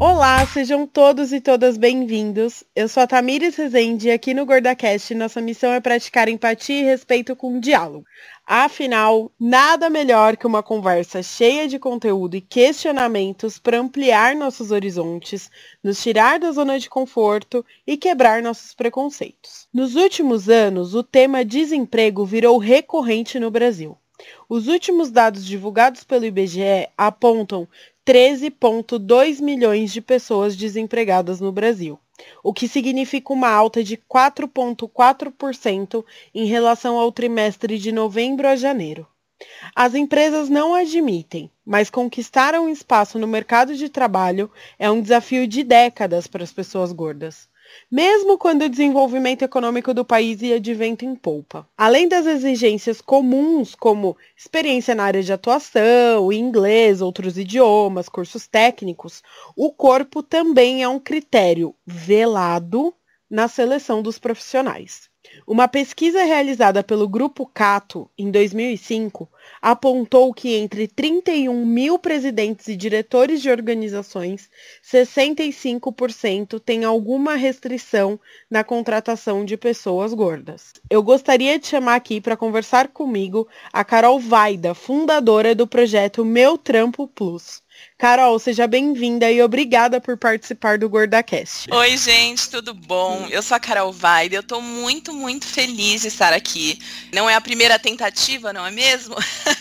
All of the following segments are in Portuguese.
Olá, sejam todos e todas bem-vindos. Eu sou a Tamires Rezende e aqui no GordaCast nossa missão é praticar empatia e respeito com diálogo. Afinal, nada melhor que uma conversa cheia de conteúdo e questionamentos para ampliar nossos horizontes, nos tirar da zona de conforto e quebrar nossos preconceitos. Nos últimos anos, o tema desemprego virou recorrente no Brasil. Os últimos dados divulgados pelo IBGE apontam 13,2 milhões de pessoas desempregadas no Brasil o que significa uma alta de 4,4% em relação ao trimestre de novembro a janeiro. As empresas não admitem, mas conquistar um espaço no mercado de trabalho é um desafio de décadas para as pessoas gordas mesmo quando o desenvolvimento econômico do país ia de vento em polpa. Além das exigências comuns, como experiência na área de atuação, inglês, outros idiomas, cursos técnicos, o corpo também é um critério velado na seleção dos profissionais. Uma pesquisa realizada pelo Grupo Cato em 2005 apontou que entre 31 mil presidentes e diretores de organizações, 65% têm alguma restrição na contratação de pessoas gordas. Eu gostaria de chamar aqui para conversar comigo a Carol Vaida, fundadora do projeto Meu Trampo Plus. Carol, seja bem-vinda e obrigada por participar do GordaCast. Oi, gente, tudo bom? Eu sou a Carol Vaide, eu estou muito, muito feliz de estar aqui. Não é a primeira tentativa, não é mesmo?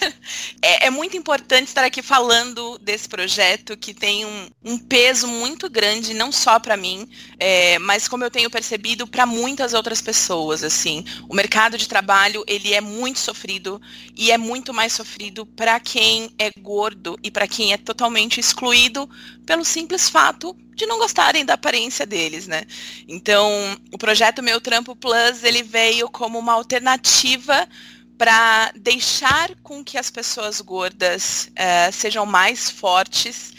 é, é, muito importante estar aqui falando desse projeto que tem um, um peso muito grande, não só para mim, é, mas como eu tenho percebido, para muitas outras pessoas. Assim, o mercado de trabalho ele é muito sofrido e é muito mais sofrido para quem é gordo e para quem é totalmente totalmente excluído pelo simples fato de não gostarem da aparência deles, né? Então, o projeto Meu Trampo Plus, ele veio como uma alternativa para deixar com que as pessoas gordas uh, sejam mais fortes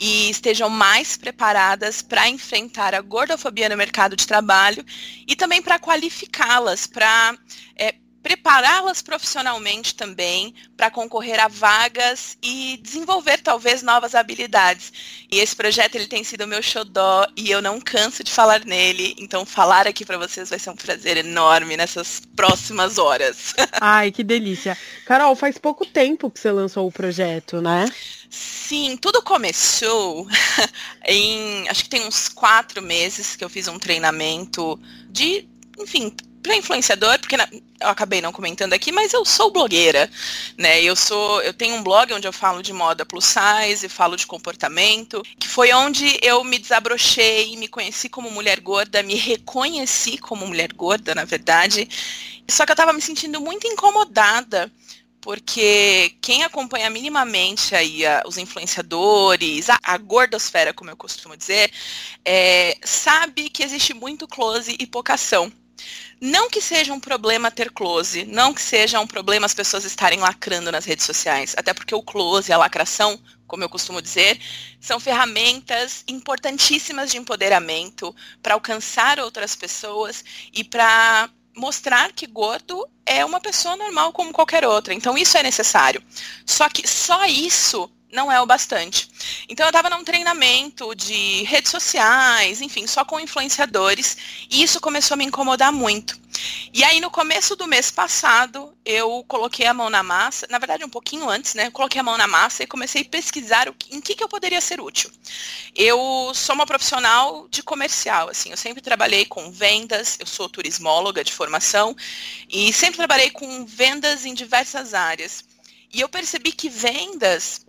e estejam mais preparadas para enfrentar a gordofobia no mercado de trabalho e também para qualificá-las, para é, prepará-las profissionalmente também para concorrer a vagas e desenvolver talvez novas habilidades. E esse projeto ele tem sido meu xodó e eu não canso de falar nele, então falar aqui para vocês vai ser um prazer enorme nessas próximas horas. Ai, que delícia. Carol, faz pouco tempo que você lançou o projeto, né? Sim, tudo começou em acho que tem uns quatro meses que eu fiz um treinamento de, enfim, para influenciador, porque na, eu acabei não comentando aqui, mas eu sou blogueira, né? Eu sou, eu tenho um blog onde eu falo de moda plus size, falo de comportamento, que foi onde eu me desabrochei, me conheci como mulher gorda, me reconheci como mulher gorda, na verdade. Só que eu estava me sentindo muito incomodada porque quem acompanha minimamente aí a, os influenciadores, a, a, gordosfera, como eu costumo dizer, é, sabe que existe muito close e pouca ação. Não que seja um problema ter close, não que seja um problema as pessoas estarem lacrando nas redes sociais, até porque o close, a lacração, como eu costumo dizer, são ferramentas importantíssimas de empoderamento para alcançar outras pessoas e para mostrar que gordo é uma pessoa normal como qualquer outra. Então isso é necessário. Só que só isso não é o bastante. Então eu estava num treinamento de redes sociais, enfim, só com influenciadores, e isso começou a me incomodar muito. E aí no começo do mês passado, eu coloquei a mão na massa, na verdade um pouquinho antes, né? Coloquei a mão na massa e comecei a pesquisar o, em que, que eu poderia ser útil. Eu sou uma profissional de comercial, assim, eu sempre trabalhei com vendas, eu sou turismóloga de formação e sempre trabalhei com vendas em diversas áreas. E eu percebi que vendas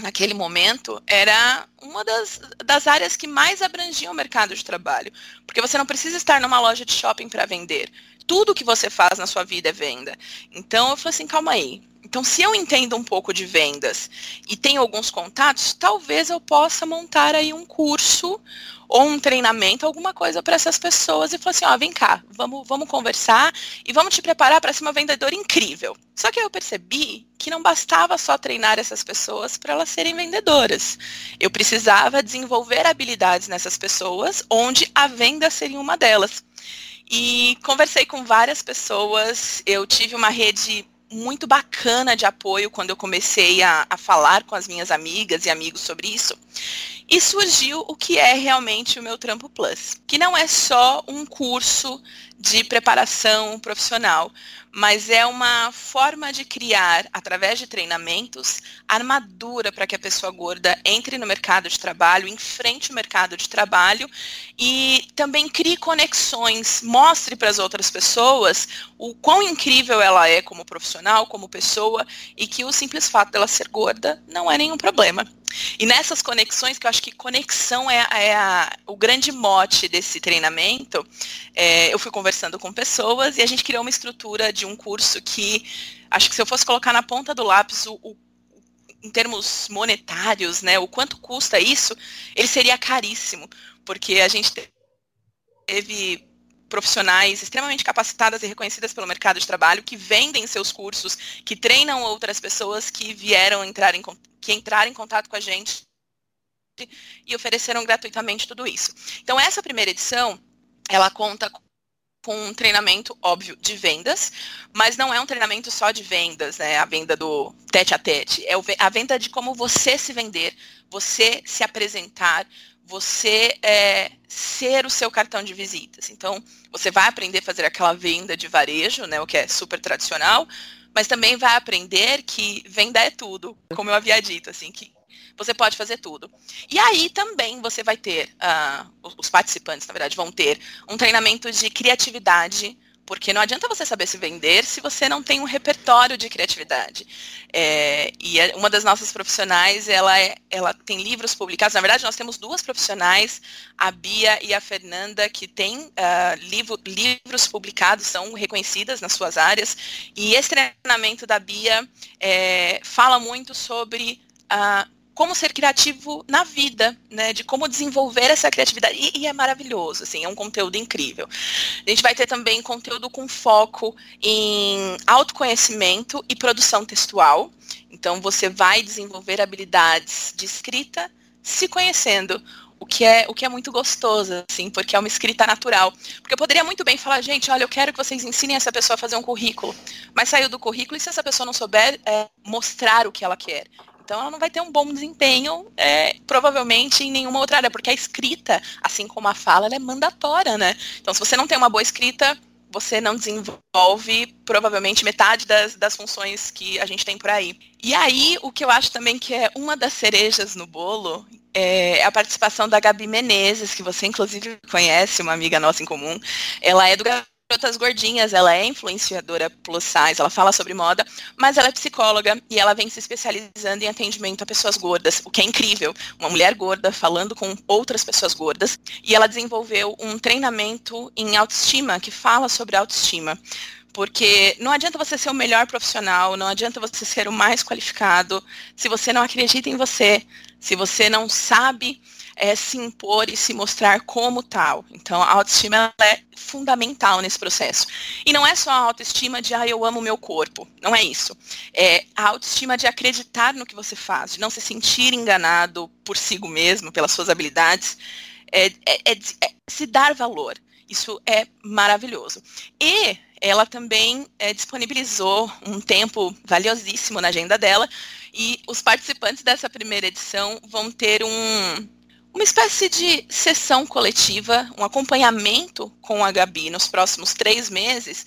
naquele momento, era uma das, das áreas que mais abrangiam o mercado de trabalho. Porque você não precisa estar numa loja de shopping para vender. Tudo que você faz na sua vida é venda. Então eu falei assim, calma aí. Então, se eu entendo um pouco de vendas e tenho alguns contatos, talvez eu possa montar aí um curso ou um treinamento, alguma coisa para essas pessoas e falar assim, ó, vem cá, vamos, vamos conversar e vamos te preparar para ser uma vendedora incrível. Só que eu percebi que não bastava só treinar essas pessoas para elas serem vendedoras. Eu precisava desenvolver habilidades nessas pessoas, onde a venda seria uma delas. E conversei com várias pessoas, eu tive uma rede muito bacana de apoio quando eu comecei a, a falar com as minhas amigas e amigos sobre isso. E surgiu o que é realmente o meu Trampo Plus, que não é só um curso de preparação profissional, mas é uma forma de criar, através de treinamentos, armadura para que a pessoa gorda entre no mercado de trabalho, enfrente o mercado de trabalho e também crie conexões, mostre para as outras pessoas o quão incrível ela é como profissional, como pessoa, e que o simples fato dela ser gorda não é nenhum problema. E nessas conexões, que eu acho que conexão é, é a, o grande mote desse treinamento, é, eu fui conversando com pessoas e a gente criou uma estrutura de um curso que, acho que se eu fosse colocar na ponta do lápis o, o em termos monetários, né, o quanto custa isso, ele seria caríssimo, porque a gente teve profissionais extremamente capacitadas e reconhecidas pelo mercado de trabalho que vendem seus cursos, que treinam outras pessoas que vieram entrar em que em contato com a gente e ofereceram gratuitamente tudo isso. Então essa primeira edição, ela conta com um treinamento óbvio de vendas, mas não é um treinamento só de vendas, né? A venda do tete a tete, é a venda de como você se vender, você se apresentar, você é, ser o seu cartão de visitas. Então, você vai aprender a fazer aquela venda de varejo, né, o que é super tradicional, mas também vai aprender que venda é tudo, como eu havia dito, assim, que você pode fazer tudo. E aí também você vai ter, uh, os participantes, na verdade, vão ter um treinamento de criatividade porque não adianta você saber se vender se você não tem um repertório de criatividade. É, e é, uma das nossas profissionais, ela, é, ela tem livros publicados. Na verdade, nós temos duas profissionais, a Bia e a Fernanda, que têm uh, livro, livros publicados, são reconhecidas nas suas áreas. E esse treinamento da Bia é, fala muito sobre uh, como ser criativo na vida, né? De como desenvolver essa criatividade. E, e, é maravilhoso, assim, é um conteúdo incrível. A gente vai ter também conteúdo com foco em autoconhecimento e produção textual. Então, você vai desenvolver habilidades de escrita se conhecendo. O que, é, o que é muito gostoso, assim, porque é uma escrita natural. Porque eu poderia muito bem falar, gente, olha, eu quero que vocês ensinem essa pessoa a fazer um currículo. Mas saiu do currículo e se essa pessoa não souber é, mostrar o que ela quer? Então ela não vai ter um bom desempenho, é, provavelmente, em nenhuma outra área, porque a escrita, assim como a fala, é mandatória, né? Então, se você não tem uma boa escrita, você não desenvolve provavelmente metade das, das funções que a gente tem por aí. E aí, o que eu acho também que é uma das cerejas no bolo é a participação da Gabi Menezes, que você inclusive conhece, uma amiga nossa em comum. Ela é do Garotas Gordinhas, ela é influenciadora plus size, ela fala sobre moda, mas ela é psicóloga e ela vem se especializando em atendimento a pessoas gordas, o que é incrível. Uma mulher gorda falando com outras pessoas gordas. E ela desenvolveu um treinamento em autoestima que fala sobre autoestima. Porque não adianta você ser o melhor profissional, não adianta você ser o mais qualificado, se você não acredita em você, se você não sabe é, se impor e se mostrar como tal. Então, a autoestima é fundamental nesse processo. E não é só a autoestima de, ah, eu amo meu corpo. Não é isso. É a autoestima de acreditar no que você faz, de não se sentir enganado por si mesmo, pelas suas habilidades. É, é, é, é se dar valor. Isso é maravilhoso. E ela também é, disponibilizou um tempo valiosíssimo na agenda dela e os participantes dessa primeira edição vão ter um, uma espécie de sessão coletiva, um acompanhamento com a Gabi nos próximos três meses,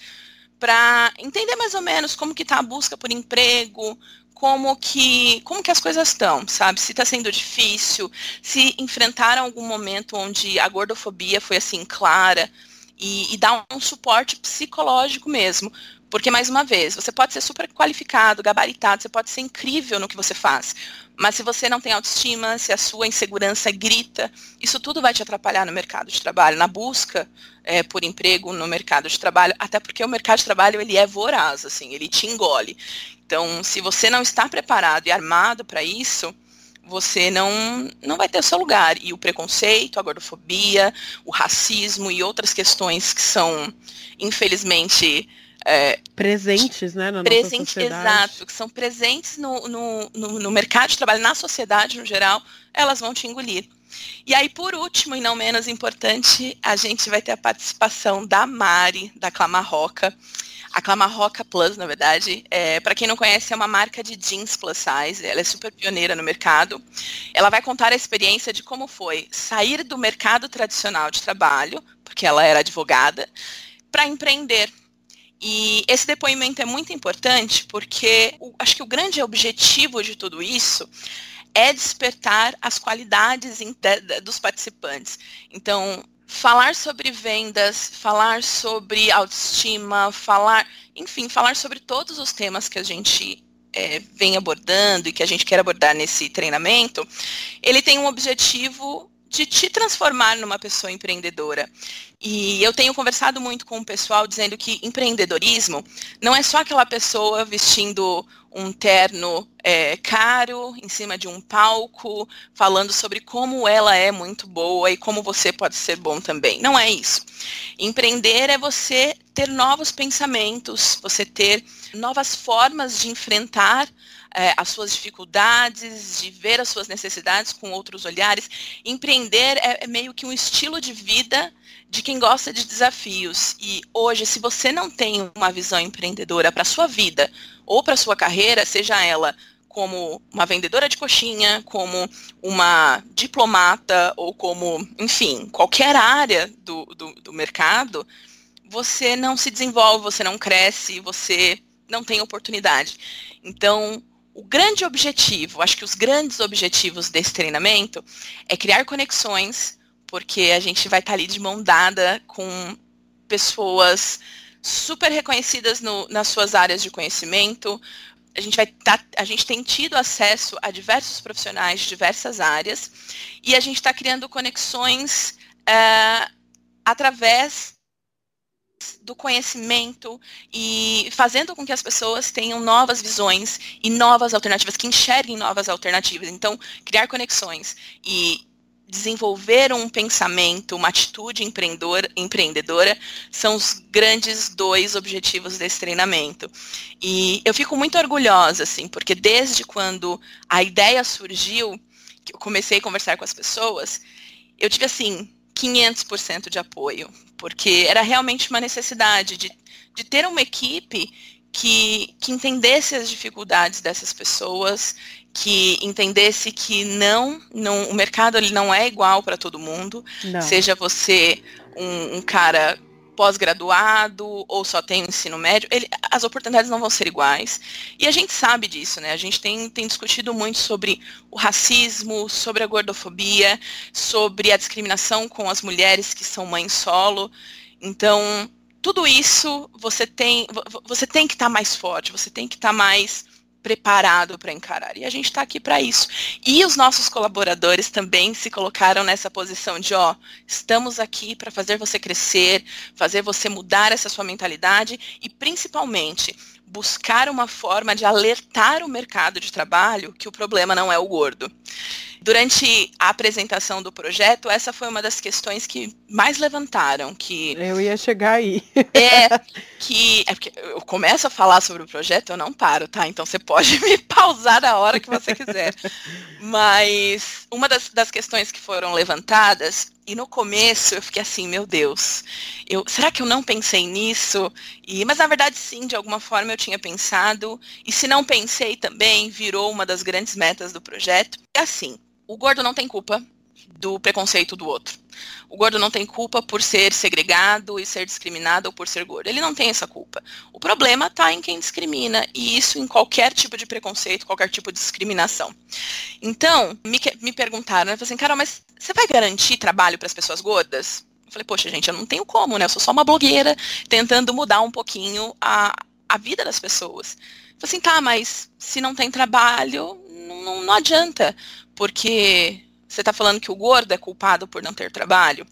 para entender mais ou menos como que está a busca por emprego, como que, como que as coisas estão, sabe? Se está sendo difícil, se enfrentaram algum momento onde a gordofobia foi assim clara, e, e dar um suporte psicológico mesmo. Porque, mais uma vez, você pode ser super qualificado, gabaritado, você pode ser incrível no que você faz. Mas se você não tem autoestima, se a sua insegurança grita, isso tudo vai te atrapalhar no mercado de trabalho, na busca é, por emprego no mercado de trabalho, até porque o mercado de trabalho ele é voraz, assim, ele te engole. Então, se você não está preparado e armado para isso, você não, não vai ter o seu lugar. E o preconceito, a gordofobia, o racismo e outras questões que são, infelizmente, é, presentes, né, na presente, nossa sociedade. Exato, que são presentes no, no, no, no, mercado de trabalho, na sociedade no geral, elas vão te engolir. E aí, por último, e não menos importante, a gente vai ter a participação da Mari, da Clamarroca. A Clamarroca Plus, na verdade, é, para quem não conhece, é uma marca de jeans plus size. Ela é super pioneira no mercado. Ela vai contar a experiência de como foi sair do mercado tradicional de trabalho, porque ela era advogada, para empreender. E esse depoimento é muito importante porque o, acho que o grande objetivo de tudo isso é despertar as qualidades dos participantes. Então, falar sobre vendas, falar sobre autoestima, falar, enfim, falar sobre todos os temas que a gente é, vem abordando e que a gente quer abordar nesse treinamento, ele tem um objetivo de te transformar numa pessoa empreendedora. E eu tenho conversado muito com o pessoal dizendo que empreendedorismo não é só aquela pessoa vestindo um terno é, caro em cima de um palco, falando sobre como ela é muito boa e como você pode ser bom também. Não é isso. Empreender é você ter novos pensamentos, você ter novas formas de enfrentar é, as suas dificuldades, de ver as suas necessidades com outros olhares. Empreender é, é meio que um estilo de vida de quem gosta de desafios. E hoje, se você não tem uma visão empreendedora para sua vida ou para sua carreira, seja ela como uma vendedora de coxinha, como uma diplomata ou como, enfim, qualquer área do, do, do mercado, você não se desenvolve, você não cresce, você não tem oportunidade. Então, o grande objetivo, acho que os grandes objetivos desse treinamento é criar conexões, porque a gente vai estar ali de mão dada com pessoas super reconhecidas no, nas suas áreas de conhecimento. A gente vai tá, a gente tem tido acesso a diversos profissionais de diversas áreas e a gente está criando conexões uh, através do conhecimento e fazendo com que as pessoas tenham novas visões e novas alternativas, que enxerguem novas alternativas. Então, criar conexões e desenvolver um pensamento, uma atitude empreendedora, são os grandes dois objetivos desse treinamento. E eu fico muito orgulhosa, assim, porque desde quando a ideia surgiu, que eu comecei a conversar com as pessoas, eu tive, assim, 500% de apoio, porque era realmente uma necessidade de, de ter uma equipe que, que entendesse as dificuldades dessas pessoas, que entendesse que não, não o mercado ele não é igual para todo mundo, não. seja você um, um cara pós-graduado ou só tem ensino médio, ele, as oportunidades não vão ser iguais. E a gente sabe disso, né? A gente tem, tem discutido muito sobre o racismo, sobre a gordofobia, sobre a discriminação com as mulheres que são mães solo. Então, tudo isso você tem, você tem que estar tá mais forte, você tem que estar tá mais preparado para encarar. E a gente está aqui para isso. E os nossos colaboradores também se colocaram nessa posição de, ó, estamos aqui para fazer você crescer, fazer você mudar essa sua mentalidade e principalmente buscar uma forma de alertar o mercado de trabalho que o problema não é o gordo. Durante a apresentação do projeto, essa foi uma das questões que mais levantaram, que eu ia chegar aí. É que é porque eu começo a falar sobre o projeto, eu não paro, tá? Então você pode me pausar a hora que você quiser. Mas uma das, das questões que foram levantadas e no começo eu fiquei assim, meu Deus, eu, será que eu não pensei nisso? E, mas na verdade sim, de alguma forma eu tinha pensado. E se não pensei também, virou uma das grandes metas do projeto. E assim, o gordo não tem culpa do preconceito do outro. O gordo não tem culpa por ser segregado e ser discriminado ou por ser gordo. Ele não tem essa culpa. O problema está em quem discrimina, e isso em qualquer tipo de preconceito, qualquer tipo de discriminação. Então, me, me perguntaram, né, assim, Carol, mas você vai garantir trabalho para as pessoas gordas? Eu falei, poxa, gente, eu não tenho como, né? Eu sou só uma blogueira tentando mudar um pouquinho a, a vida das pessoas. Eu falei assim, tá, mas se não tem trabalho, não, não adianta, porque você está falando que o gordo é culpado por não ter trabalho?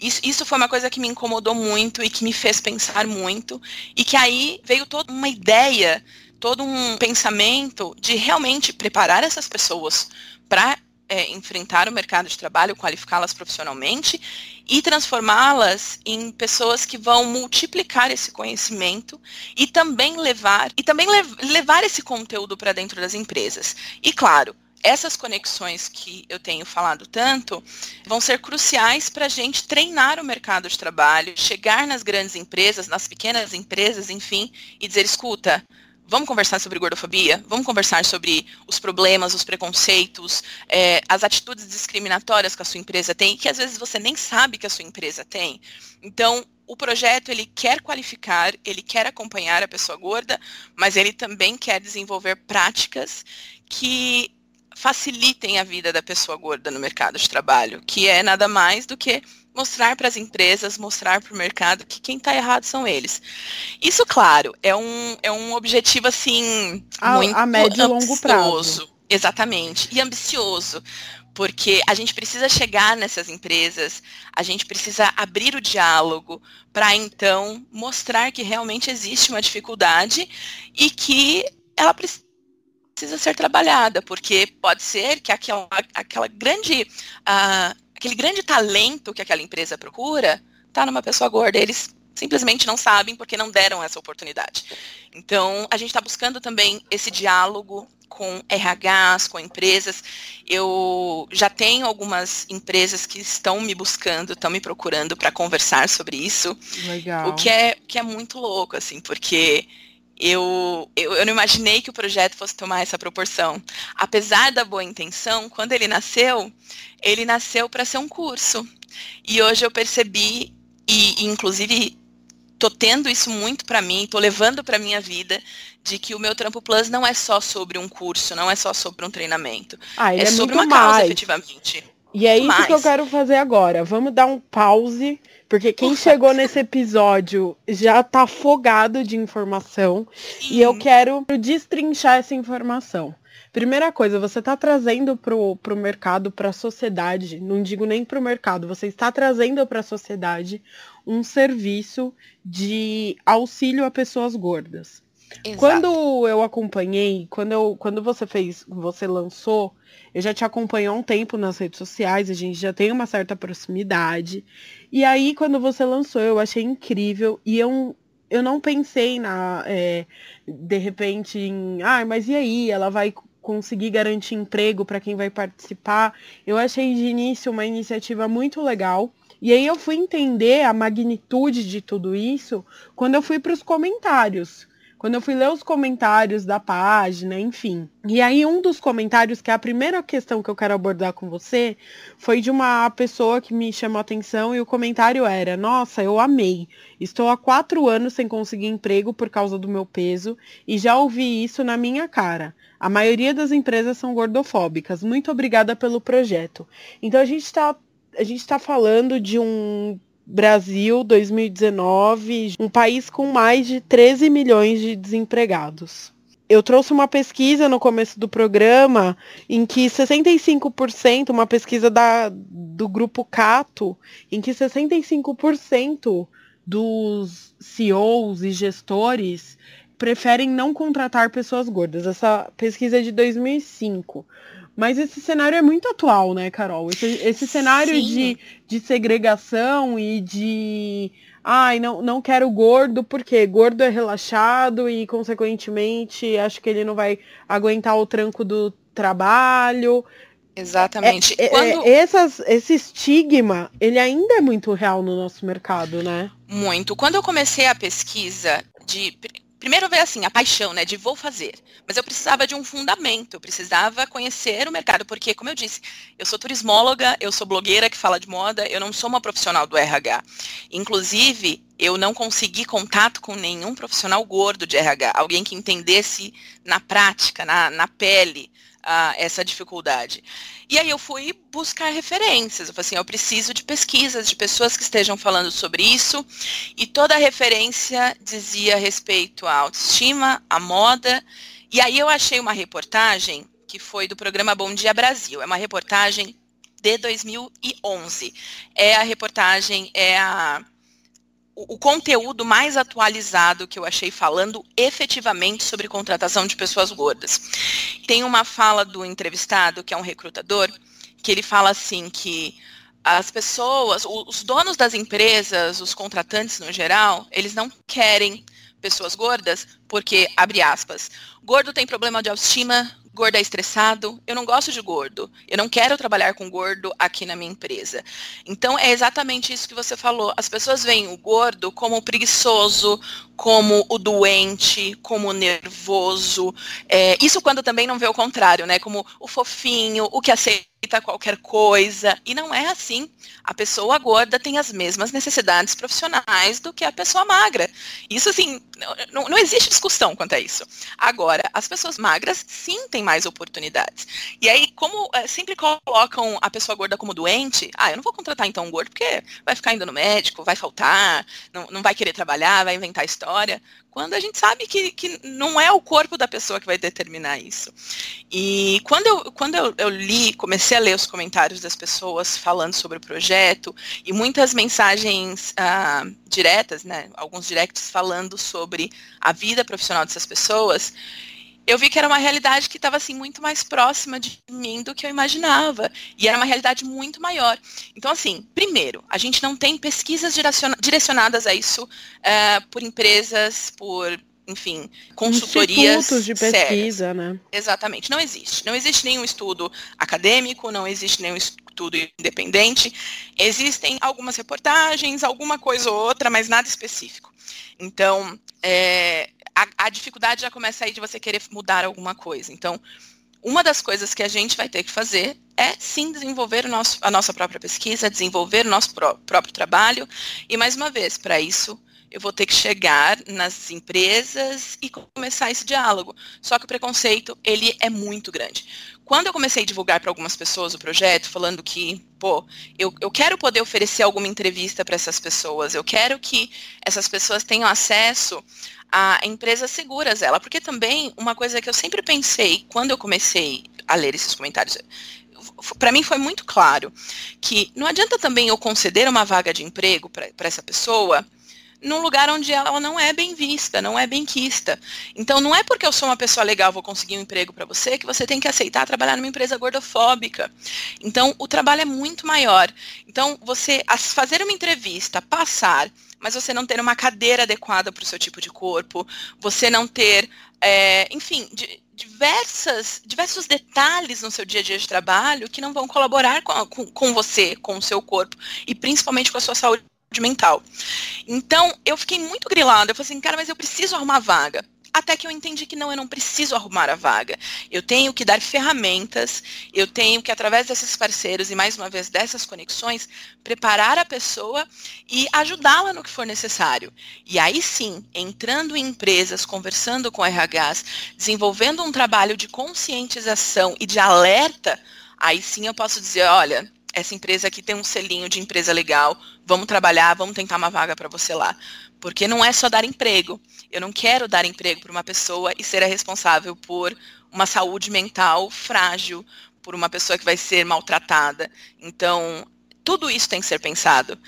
Isso, isso foi uma coisa que me incomodou muito e que me fez pensar muito. E que aí veio toda uma ideia, todo um pensamento de realmente preparar essas pessoas para é, enfrentar o mercado de trabalho, qualificá-las profissionalmente e transformá-las em pessoas que vão multiplicar esse conhecimento e também levar e também levar esse conteúdo para dentro das empresas. E claro, essas conexões que eu tenho falado tanto vão ser cruciais para a gente treinar o mercado de trabalho, chegar nas grandes empresas, nas pequenas empresas, enfim, e dizer: escuta, Vamos conversar sobre gordofobia? Vamos conversar sobre os problemas, os preconceitos, é, as atitudes discriminatórias que a sua empresa tem, que às vezes você nem sabe que a sua empresa tem. Então, o projeto ele quer qualificar, ele quer acompanhar a pessoa gorda, mas ele também quer desenvolver práticas que facilitem a vida da pessoa gorda no mercado de trabalho, que é nada mais do que mostrar para as empresas, mostrar para o mercado que quem está errado são eles. Isso, claro, é um, é um objetivo assim a, muito a médio e longo prazo. Exatamente, e ambicioso, porque a gente precisa chegar nessas empresas, a gente precisa abrir o diálogo para então mostrar que realmente existe uma dificuldade e que ela precisa ser trabalhada, porque pode ser que aquela, aquela grande uh, aquele grande talento que aquela empresa procura está numa pessoa gorda. Eles simplesmente não sabem porque não deram essa oportunidade. Então, a gente está buscando também esse diálogo com RHs, com empresas. Eu já tenho algumas empresas que estão me buscando, estão me procurando para conversar sobre isso. Legal. O que é, que é muito louco, assim, porque eu, eu, eu, não imaginei que o projeto fosse tomar essa proporção. Apesar da boa intenção, quando ele nasceu, ele nasceu para ser um curso. E hoje eu percebi, e, e inclusive tô tendo isso muito para mim, tô levando para minha vida, de que o meu Trampo Plus não é só sobre um curso, não é só sobre um treinamento. Ah, é, é sobre uma mais. causa, efetivamente. E é isso mais. que eu quero fazer agora. Vamos dar um pause porque quem chegou nesse episódio já tá afogado de informação Sim. e eu quero destrinchar essa informação. Primeira coisa, você está trazendo para o mercado, para a sociedade, não digo nem para o mercado, você está trazendo para a sociedade um serviço de auxílio a pessoas gordas. Exato. Quando eu acompanhei, quando, eu, quando você fez, você lançou, eu já te acompanho há um tempo nas redes sociais, a gente já tem uma certa proximidade. E aí, quando você lançou, eu achei incrível. E eu, eu não pensei na. É, de repente, em. Ah, mas e aí? Ela vai conseguir garantir emprego para quem vai participar. Eu achei de início uma iniciativa muito legal. E aí eu fui entender a magnitude de tudo isso quando eu fui para os comentários quando eu fui ler os comentários da página, enfim. E aí, um dos comentários, que é a primeira questão que eu quero abordar com você, foi de uma pessoa que me chamou a atenção e o comentário era: Nossa, eu amei. Estou há quatro anos sem conseguir emprego por causa do meu peso e já ouvi isso na minha cara. A maioria das empresas são gordofóbicas. Muito obrigada pelo projeto. Então, a gente está a gente está falando de um Brasil 2019, um país com mais de 13 milhões de desempregados. Eu trouxe uma pesquisa no começo do programa em que 65%, uma pesquisa da, do grupo Cato, em que 65% dos CEOs e gestores preferem não contratar pessoas gordas. Essa pesquisa é de 2005. Mas esse cenário é muito atual, né, Carol? Esse, esse cenário de, de segregação e de. Ai, não, não quero gordo, porque gordo é relaxado e, consequentemente, acho que ele não vai aguentar o tranco do trabalho. Exatamente. É, é, Quando... é, essas, esse estigma, ele ainda é muito real no nosso mercado, né? Muito. Quando eu comecei a pesquisa de primeiro veio assim, a paixão, né, de vou fazer. Mas eu precisava de um fundamento, eu precisava conhecer o mercado, porque, como eu disse, eu sou turismóloga, eu sou blogueira que fala de moda, eu não sou uma profissional do RH. Inclusive, eu não consegui contato com nenhum profissional gordo de RH, alguém que entendesse na prática, na, na pele, essa dificuldade. E aí eu fui buscar referências. Eu falei assim, eu preciso de pesquisas, de pessoas que estejam falando sobre isso. E toda a referência dizia respeito à autoestima, à moda. E aí eu achei uma reportagem que foi do programa Bom Dia Brasil. É uma reportagem de 2011. É a reportagem, é a o, conteúdo mais atualizado que eu achei falando efetivamente sobre contratação de pessoas gordas. Tem uma fala do entrevistado, que é um recrutador, que ele fala assim que as pessoas, os donos das empresas, os contratantes no geral, eles não querem pessoas gordas porque, abre aspas, gordo tem problema de autoestima, gordo é estressado, eu não gosto de gordo, eu não quero trabalhar com gordo aqui na minha empresa. Então é exatamente isso que você falou. As pessoas veem o gordo como preguiçoso, como o doente, como o nervoso. É, isso quando também não vê o contrário, né? Como o fofinho, o que aceita qualquer coisa. E não é assim. A pessoa gorda tem as mesmas necessidades profissionais do que a pessoa magra. Isso, assim, não, não existe discussão quanto a isso. Agora, as pessoas magras, sim, têm mais oportunidades. E aí, como é, sempre colocam a pessoa gorda como doente, ah, eu não vou contratar então um gordo porque vai ficar indo no médico, vai faltar, não, não vai querer trabalhar, vai inventar história quando a gente sabe que, que não é o corpo da pessoa que vai determinar isso. E quando eu, quando eu, eu li, comecei a ler os comentários das pessoas falando sobre o projeto, e muitas mensagens ah, diretas, né, alguns directs falando sobre a vida profissional dessas pessoas, eu vi que era uma realidade que estava assim muito mais próxima de mim do que eu imaginava e era uma realidade muito maior. Então assim, primeiro, a gente não tem pesquisas direcionadas a isso uh, por empresas, por enfim, consultorias Institutos de pesquisa, sérias. né? Exatamente, não existe. Não existe nenhum estudo acadêmico, não existe nenhum estudo independente. Existem algumas reportagens, alguma coisa ou outra, mas nada específico. Então, é, a, a dificuldade já começa aí de você querer mudar alguma coisa. Então, uma das coisas que a gente vai ter que fazer é sim desenvolver nosso, a nossa própria pesquisa, desenvolver o nosso pró próprio trabalho. E mais uma vez, para isso, eu vou ter que chegar nas empresas e começar esse diálogo. Só que o preconceito, ele é muito grande. Quando eu comecei a divulgar para algumas pessoas o projeto, falando que, pô, eu, eu quero poder oferecer alguma entrevista para essas pessoas, eu quero que essas pessoas tenham acesso a empresas seguras ela, porque também uma coisa que eu sempre pensei quando eu comecei a ler esses comentários, para mim foi muito claro que não adianta também eu conceder uma vaga de emprego para essa pessoa num lugar onde ela não é bem vista, não é bem quista. Então, não é porque eu sou uma pessoa legal, vou conseguir um emprego para você, que você tem que aceitar trabalhar numa empresa gordofóbica. Então, o trabalho é muito maior. Então, você fazer uma entrevista, passar, mas você não ter uma cadeira adequada para o seu tipo de corpo, você não ter, é, enfim, de, diversas, diversos detalhes no seu dia a dia de trabalho que não vão colaborar com, com, com você, com o seu corpo, e principalmente com a sua saúde mental. Então, eu fiquei muito grilada. Eu falei assim, cara, mas eu preciso arrumar vaga. Até que eu entendi que não, eu não preciso arrumar a vaga. Eu tenho que dar ferramentas, eu tenho que, através desses parceiros e, mais uma vez, dessas conexões, preparar a pessoa e ajudá-la no que for necessário. E aí sim, entrando em empresas, conversando com RHs, desenvolvendo um trabalho de conscientização e de alerta, aí sim eu posso dizer, olha, essa empresa aqui tem um selinho de empresa legal, vamos trabalhar, vamos tentar uma vaga para você lá. Porque não é só dar emprego. Eu não quero dar emprego para uma pessoa e ser a responsável por uma saúde mental frágil, por uma pessoa que vai ser maltratada. Então, tudo isso tem que ser pensado.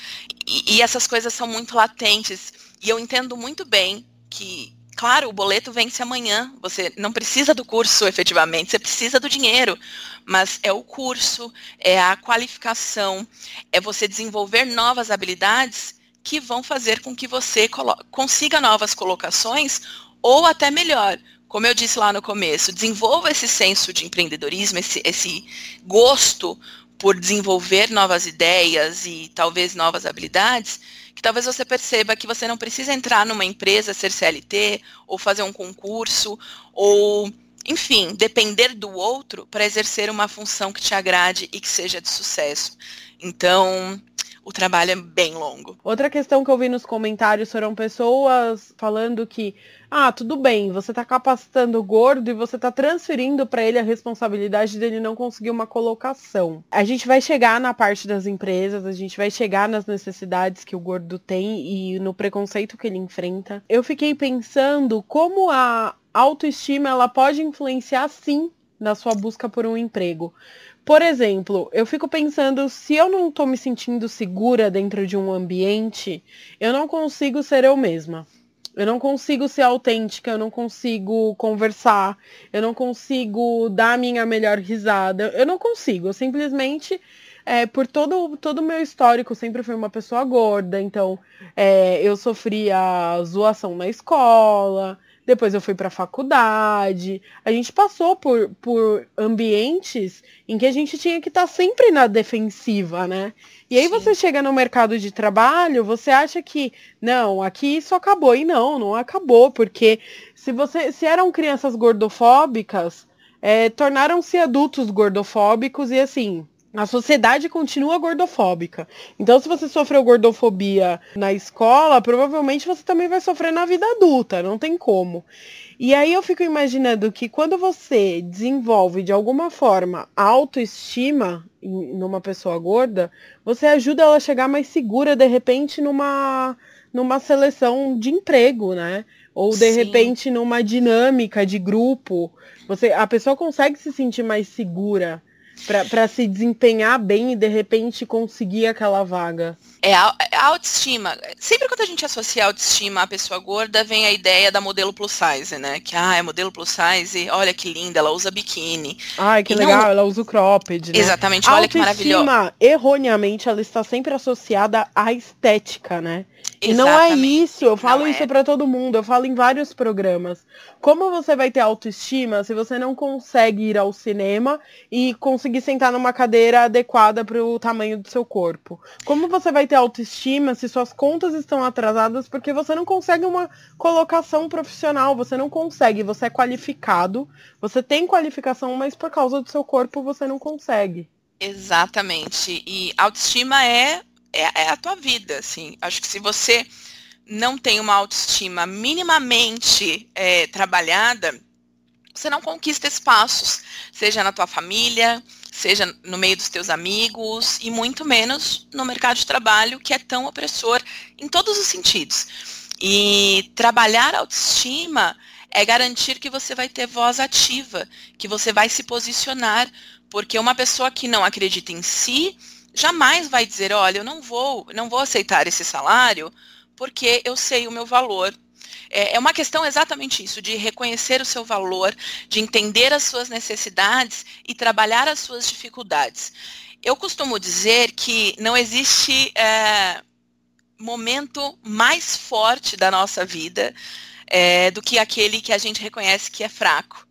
E, e essas coisas são muito latentes. E eu entendo muito bem que claro, o boleto vence amanhã. Você não precisa do curso efetivamente, você precisa do dinheiro. Mas é o curso, é a qualificação, é você desenvolver novas habilidades que vão fazer com que você consiga novas colocações ou até melhor. Como eu disse lá no começo, desenvolva esse senso de empreendedorismo, esse, esse gosto por desenvolver novas ideias e talvez novas habilidades, que talvez você perceba que você não precisa entrar numa empresa, ser CLT, ou fazer um concurso, ou, enfim, depender do outro para exercer uma função que te agrade e que seja de sucesso. Então, o trabalho é bem longo. Outra questão que eu vi nos comentários foram pessoas falando que, ah, tudo bem, você está capacitando o gordo e você está transferindo para ele a responsabilidade dele não conseguir uma colocação. A gente vai chegar na parte das empresas, a gente vai chegar nas necessidades que o gordo tem e no preconceito que ele enfrenta. Eu fiquei pensando como a autoestima ela pode influenciar sim na sua busca por um emprego. Por exemplo, eu fico pensando, se eu não estou me sentindo segura dentro de um ambiente, eu não consigo ser eu mesma. Eu não consigo ser autêntica, eu não consigo conversar, eu não consigo dar a minha melhor risada. Eu não consigo, eu simplesmente é, por todo todo o meu histórico, sempre fui uma pessoa gorda, então é, eu sofria zoação na escola, depois eu fui para faculdade. A gente passou por, por ambientes em que a gente tinha que estar tá sempre na defensiva, né? E aí Sim. você chega no mercado de trabalho, você acha que não, aqui isso acabou e não, não acabou, porque se você se eram crianças gordofóbicas, é, tornaram-se adultos gordofóbicos e assim, a sociedade continua gordofóbica. Então, se você sofreu gordofobia na escola, provavelmente você também vai sofrer na vida adulta, não tem como. E aí eu fico imaginando que quando você desenvolve de alguma forma autoestima numa pessoa gorda, você ajuda ela a chegar mais segura de repente numa numa seleção de emprego, né? Ou de Sim. repente numa dinâmica de grupo. Você a pessoa consegue se sentir mais segura para se desempenhar bem e de repente conseguir aquela vaga. É a, é a, autoestima. Sempre quando a gente associa a autoestima à pessoa gorda, vem a ideia da modelo plus size, né? Que ah, é modelo plus size, olha que linda, ela usa biquíni. Ai, que e legal, não... ela usa o cropped, né? Exatamente, olha que maravilhoso. A autoestima, erroneamente, ela está sempre associada à estética, né? E não é isso, eu falo não isso é. para todo mundo, eu falo em vários programas. Como você vai ter autoestima se você não consegue ir ao cinema e conseguir sentar numa cadeira adequada para o tamanho do seu corpo? Como você vai ter autoestima se suas contas estão atrasadas porque você não consegue uma colocação profissional, você não consegue, você é qualificado, você tem qualificação, mas por causa do seu corpo você não consegue. Exatamente. E autoestima é é, é a tua vida, assim. Acho que se você não tem uma autoestima minimamente é, trabalhada, você não conquista espaços, seja na tua família, seja no meio dos teus amigos e muito menos no mercado de trabalho que é tão opressor em todos os sentidos. E trabalhar autoestima é garantir que você vai ter voz ativa, que você vai se posicionar, porque uma pessoa que não acredita em si, jamais vai dizer, olha, eu não vou, não vou aceitar esse salário porque eu sei o meu valor. É, é uma questão exatamente isso, de reconhecer o seu valor, de entender as suas necessidades e trabalhar as suas dificuldades. Eu costumo dizer que não existe é, momento mais forte da nossa vida é, do que aquele que a gente reconhece que é fraco.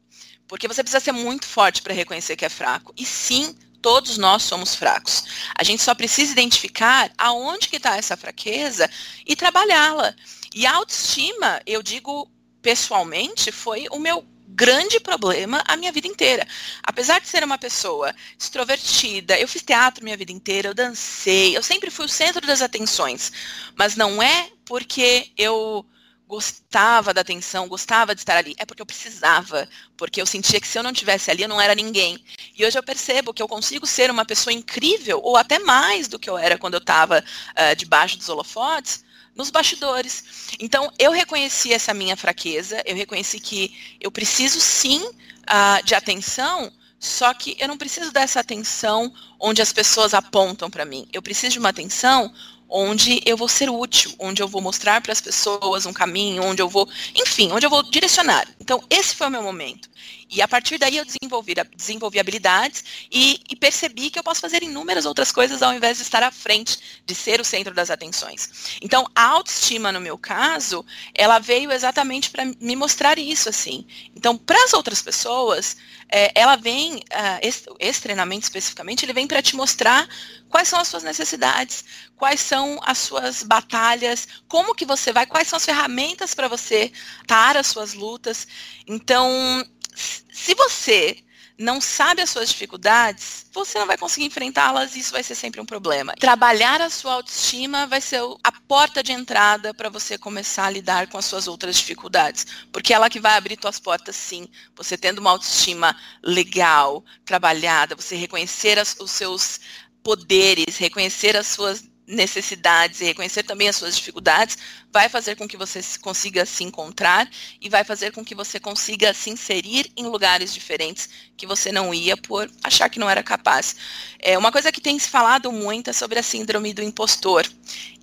Porque você precisa ser muito forte para reconhecer que é fraco. E sim, Todos nós somos fracos. A gente só precisa identificar aonde que está essa fraqueza e trabalhá-la. E a autoestima, eu digo pessoalmente, foi o meu grande problema a minha vida inteira. Apesar de ser uma pessoa extrovertida, eu fiz teatro minha vida inteira, eu dancei, eu sempre fui o centro das atenções. Mas não é porque eu gostava da atenção, gostava de estar ali, é porque eu precisava, porque eu sentia que se eu não tivesse ali eu não era ninguém. E hoje eu percebo que eu consigo ser uma pessoa incrível, ou até mais do que eu era quando eu estava uh, debaixo dos holofotes, nos bastidores. Então eu reconheci essa minha fraqueza, eu reconheci que eu preciso sim uh, de atenção, só que eu não preciso dessa atenção onde as pessoas apontam para mim. Eu preciso de uma atenção onde eu vou ser útil, onde eu vou mostrar para as pessoas um caminho, onde eu vou, enfim, onde eu vou direcionar. Então, esse foi o meu momento. E a partir daí eu desenvolvi, desenvolvi habilidades e, e, percebi que eu posso fazer inúmeras outras coisas ao invés de estar à frente, de ser o centro das atenções. Então, a autoestima, no meu caso, ela veio exatamente para me mostrar isso, assim. Então, para as outras pessoas, é, ela vem, uh, esse, esse treinamento especificamente, ele vem para te mostrar quais são as suas necessidades, quais são as suas batalhas, como que você vai, quais são as ferramentas para você estar as suas lutas. Então, se você não sabe as suas dificuldades, você não vai conseguir enfrentá-las e isso vai ser sempre um problema. Trabalhar a sua autoestima vai ser a porta de entrada para você começar a lidar com as suas outras dificuldades, porque é ela que vai abrir suas portas sim. Você tendo uma autoestima legal, trabalhada, você reconhecer as, os seus poderes, reconhecer as suas necessidades e reconhecer também as suas dificuldades, vai fazer com que você consiga se encontrar e vai fazer com que você consiga se inserir em lugares diferentes que você não ia por achar que não era capaz. É, uma coisa que tem se falado muito é sobre a síndrome do impostor.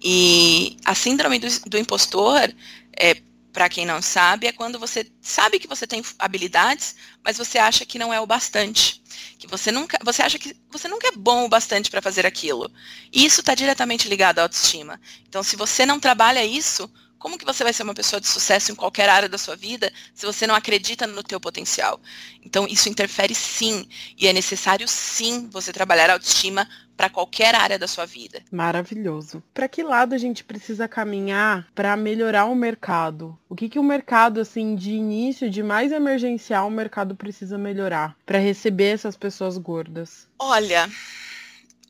E a síndrome do, do impostor é, para quem não sabe, é quando você sabe que você tem habilidades, mas você acha que não é o bastante. Que você nunca, você acha que você nunca é bom o bastante para fazer aquilo. E isso está diretamente ligado à autoestima. Então, se você não trabalha isso, como que você vai ser uma pessoa de sucesso em qualquer área da sua vida se você não acredita no teu potencial? Então, isso interfere sim, e é necessário sim você trabalhar a autoestima para qualquer área da sua vida. Maravilhoso. Para que lado a gente precisa caminhar para melhorar o mercado? O que que o mercado assim de início, de mais emergencial, o mercado precisa melhorar para receber essas pessoas gordas? Olha,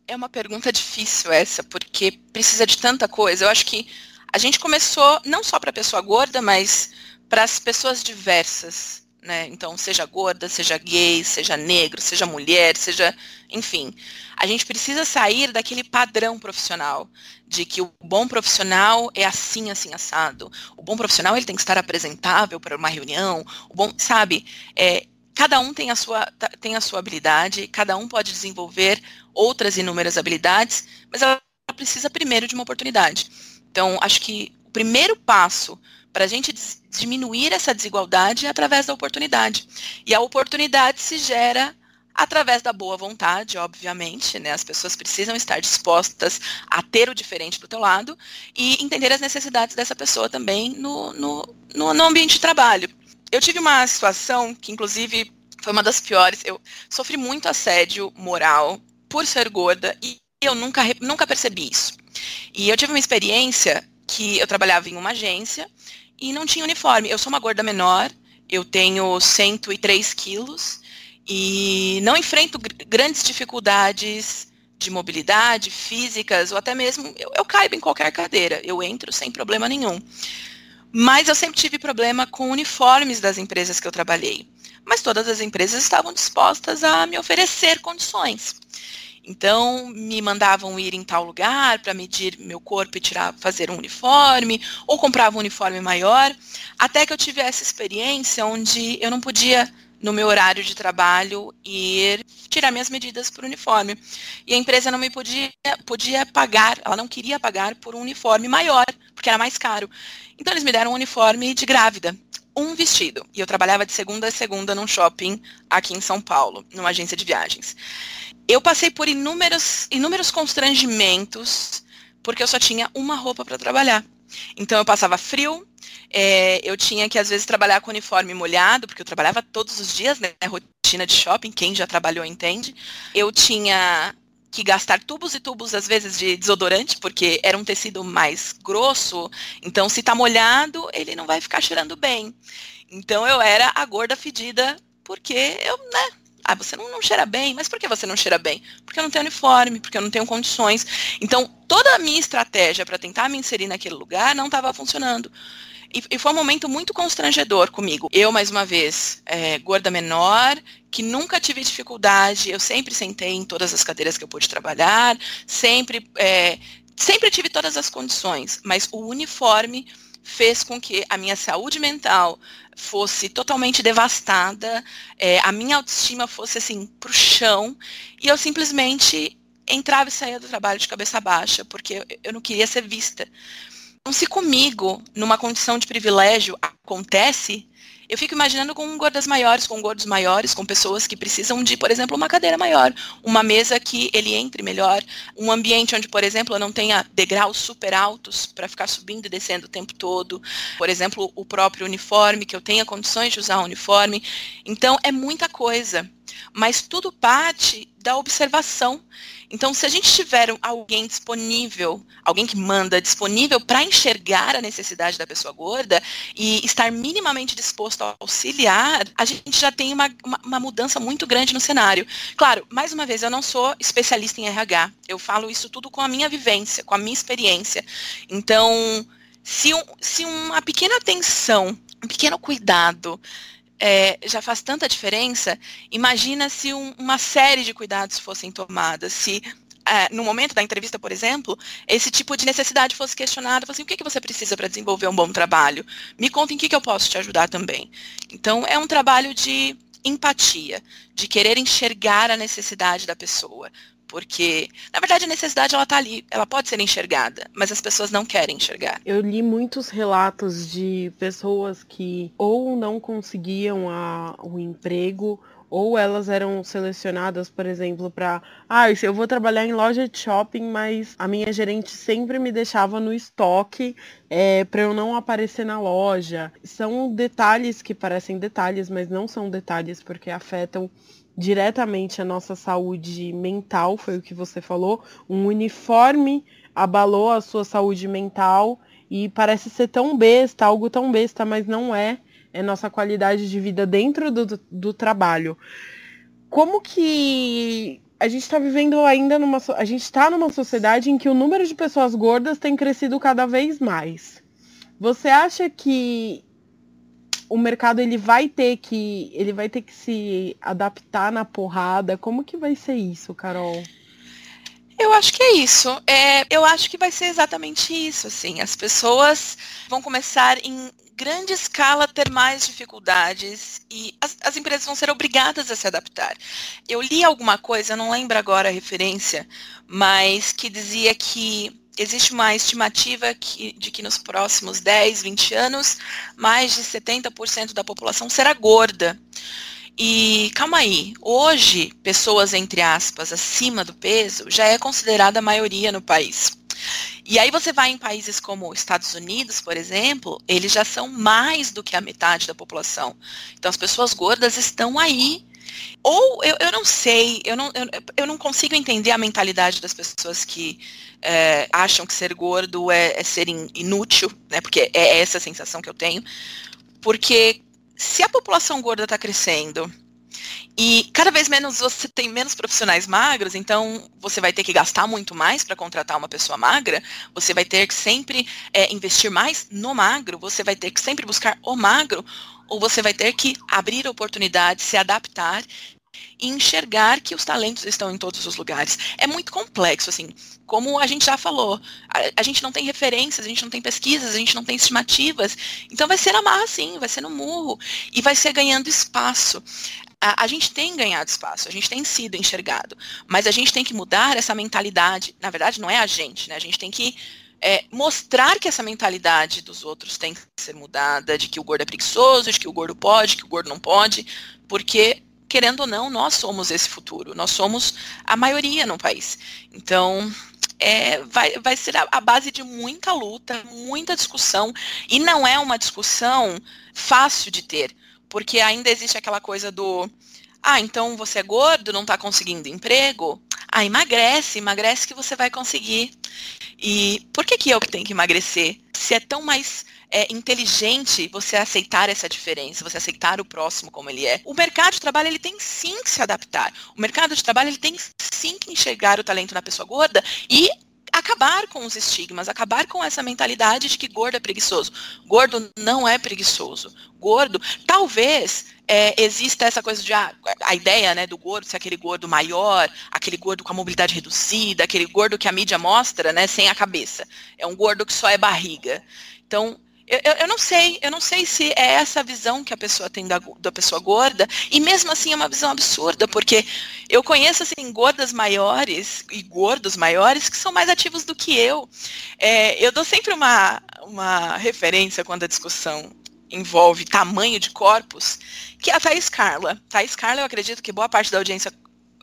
é uma pergunta difícil essa, porque precisa de tanta coisa. Eu acho que a gente começou não só para pessoa gorda, mas para as pessoas diversas né? Então, seja gorda, seja gay, seja negro, seja mulher, seja, enfim, a gente precisa sair daquele padrão profissional de que o bom profissional é assim, assim assado. O bom profissional ele tem que estar apresentável para uma reunião. O bom, sabe? É, cada um tem a sua tem a sua habilidade, cada um pode desenvolver outras inúmeras habilidades, mas ela precisa primeiro de uma oportunidade. Então, acho que o primeiro passo para a gente diminuir essa desigualdade através da oportunidade. E a oportunidade se gera através da boa vontade, obviamente, né? As pessoas precisam estar dispostas a ter o diferente do teu lado e entender as necessidades dessa pessoa também no, no, no, no ambiente de trabalho. Eu tive uma situação que, inclusive, foi uma das piores. Eu sofri muito assédio moral por ser gorda e eu nunca, nunca percebi isso. E eu tive uma experiência que eu trabalhava em uma agência e não tinha uniforme. Eu sou uma gorda menor, eu tenho 103 quilos e não enfrento grandes dificuldades de mobilidade físicas ou até mesmo eu, eu caibo em qualquer cadeira, eu entro sem problema nenhum. Mas eu sempre tive problema com uniformes das empresas que eu trabalhei. Mas todas as empresas estavam dispostas a me oferecer condições. Então, me mandavam ir em tal lugar para medir meu corpo e tirar, fazer um uniforme, ou comprava um uniforme maior, até que eu tive essa experiência onde eu não podia, no meu horário de trabalho, ir tirar minhas medidas por uniforme. E a empresa não me podia, podia pagar, ela não queria pagar por um uniforme maior, porque era mais caro. Então, eles me deram um uniforme de grávida um vestido. E eu trabalhava de segunda a segunda num shopping aqui em São Paulo, numa agência de viagens eu passei por inúmeros, inúmeros constrangimentos porque eu só tinha uma roupa para trabalhar. Então eu passava frio, é, eu tinha que às vezes trabalhar com uniforme molhado, porque eu trabalhava todos os dias, né? Rotina de shopping, quem já trabalhou entende. Eu tinha que gastar tubos e tubos, às vezes, de desodorante, porque era um tecido mais grosso, então se tá molhado, ele não vai ficar cheirando bem. Então eu era a gorda fedida, porque eu, né, ah, você não, não cheira bem, mas por que você não cheira bem? Porque eu não tenho uniforme, porque eu não tenho condições. Então, toda a minha estratégia para tentar me inserir naquele lugar não estava funcionando. E, e, foi um momento muito constrangedor comigo. Eu, mais uma vez, é, gorda menor, que nunca tive dificuldade, eu sempre sentei em todas as cadeiras que eu pude trabalhar, sempre, é, sempre tive todas as condições, mas o uniforme fez com que a minha saúde mental fosse totalmente devastada, é, a minha autoestima fosse assim pro chão e eu simplesmente entrava e saía do trabalho de cabeça baixa porque eu não queria ser vista. Então, se comigo, numa condição de privilégio, acontece, eu fico imaginando com gordas maiores, com gordos maiores, com pessoas que precisam de, por exemplo, uma cadeira maior, uma mesa que ele entre melhor, um ambiente onde, por exemplo, eu não tenha degraus super altos para ficar subindo e descendo o tempo todo, por exemplo, o próprio uniforme, que eu tenha condições de usar o uniforme. Então, é muita coisa, mas tudo parte da observação. Então, se a gente tiver alguém disponível, alguém que manda disponível para enxergar a necessidade da pessoa gorda e estar minimamente disposto a auxiliar, a gente já tem uma, uma, uma mudança muito grande no cenário. Claro, mais uma vez, eu não sou especialista em RH. Eu falo isso tudo com a minha vivência, com a minha experiência. Então, se, um, se uma pequena atenção, um pequeno cuidado é, já faz tanta diferença, imagina se um, uma série de cuidados fossem tomadas, se é, no momento da entrevista, por exemplo, esse tipo de necessidade fosse questionada, assim, o que, que você precisa para desenvolver um bom trabalho? Me conta em que, que eu posso te ajudar também. Então, é um trabalho de empatia, de querer enxergar a necessidade da pessoa, porque, na verdade, a necessidade ela tá ali, ela pode ser enxergada, mas as pessoas não querem enxergar. Eu li muitos relatos de pessoas que ou não conseguiam a, o emprego ou elas eram selecionadas, por exemplo, para, ah, eu vou trabalhar em loja de shopping, mas a minha gerente sempre me deixava no estoque é, para eu não aparecer na loja. São detalhes que parecem detalhes, mas não são detalhes porque afetam diretamente a nossa saúde mental, foi o que você falou. Um uniforme abalou a sua saúde mental e parece ser tão besta, algo tão besta, mas não é é nossa qualidade de vida dentro do, do trabalho. Como que a gente está vivendo ainda numa. A gente está numa sociedade em que o número de pessoas gordas tem crescido cada vez mais. Você acha que o mercado ele vai ter que ele vai ter que se adaptar na porrada? Como que vai ser isso, Carol? Eu acho que é isso. É, eu acho que vai ser exatamente isso. Assim, as pessoas vão começar em grande escala ter mais dificuldades e as, as, empresas vão ser obrigadas a se adaptar. Eu li alguma coisa, não lembro agora a referência, mas que dizia que existe uma estimativa que, de que nos próximos 10, 20 anos, mais de 70% da população será gorda. E calma aí, hoje, pessoas, entre aspas, acima do peso já é considerada a maioria no país. E aí você vai em países como Estados Unidos, por exemplo, eles já são mais do que a metade da população. Então as pessoas gordas estão aí. Ou eu, eu não sei, eu não, eu, eu não consigo entender a mentalidade das pessoas que é, acham que ser gordo é, é ser inútil, né? Porque é essa a sensação que eu tenho. Porque se a população gorda está crescendo e cada vez menos você tem menos profissionais magros, então você vai ter que gastar muito mais para contratar uma pessoa magra, você vai ter que sempre é, investir mais no magro, você vai ter que sempre buscar o magro, ou você vai ter que abrir oportunidades, se adaptar e enxergar que os talentos estão em todos os lugares. É muito complexo, assim, como a gente já falou, a, a, gente não tem referências, a gente não tem pesquisas, a gente não tem estimativas, então vai ser na marra, sim, vai ser no murro, e vai ser ganhando espaço a, a, gente tem ganhado espaço, a gente tem sido enxergado, mas a gente tem que mudar essa mentalidade. Na verdade, não é a gente, né? A gente tem que é, mostrar que essa mentalidade dos outros tem que ser mudada, de que o gordo é preguiçoso, de que o gordo pode, que o gordo não pode, porque querendo ou não, nós somos esse futuro, nós somos a maioria no país. Então, é, vai, vai ser a, a, base de muita luta, muita discussão, e não é uma discussão fácil de ter, porque ainda existe aquela coisa do ah, então você é gordo, não está conseguindo emprego? Ah, emagrece, emagrece que você vai conseguir. E por que, que eu que tenho que emagrecer? Se é tão mais é, inteligente você aceitar essa diferença, você aceitar o próximo como ele é. O mercado de trabalho ele tem sim que se adaptar. O mercado de trabalho ele tem sim que enxergar o talento na pessoa gorda e acabar com os estigmas, acabar com essa mentalidade de que gordo é preguiçoso. Gordo não é preguiçoso. Gordo, talvez é, exista essa coisa de ah, a ideia né, do gordo ser aquele gordo maior, aquele gordo com a mobilidade reduzida, aquele gordo que a mídia mostra, né, sem a cabeça. É um gordo que só é barriga. Então, eu, eu, não sei, eu não sei se é essa visão que a pessoa tem da, da pessoa gorda, e mesmo assim é uma visão absurda, porque eu conheço assim, gordas maiores e gordos maiores que são mais ativos do que eu. É, eu dou sempre uma, uma referência quando a discussão envolve tamanho de corpos, que é a Thais Carla. Thais Carla, eu acredito que boa parte da audiência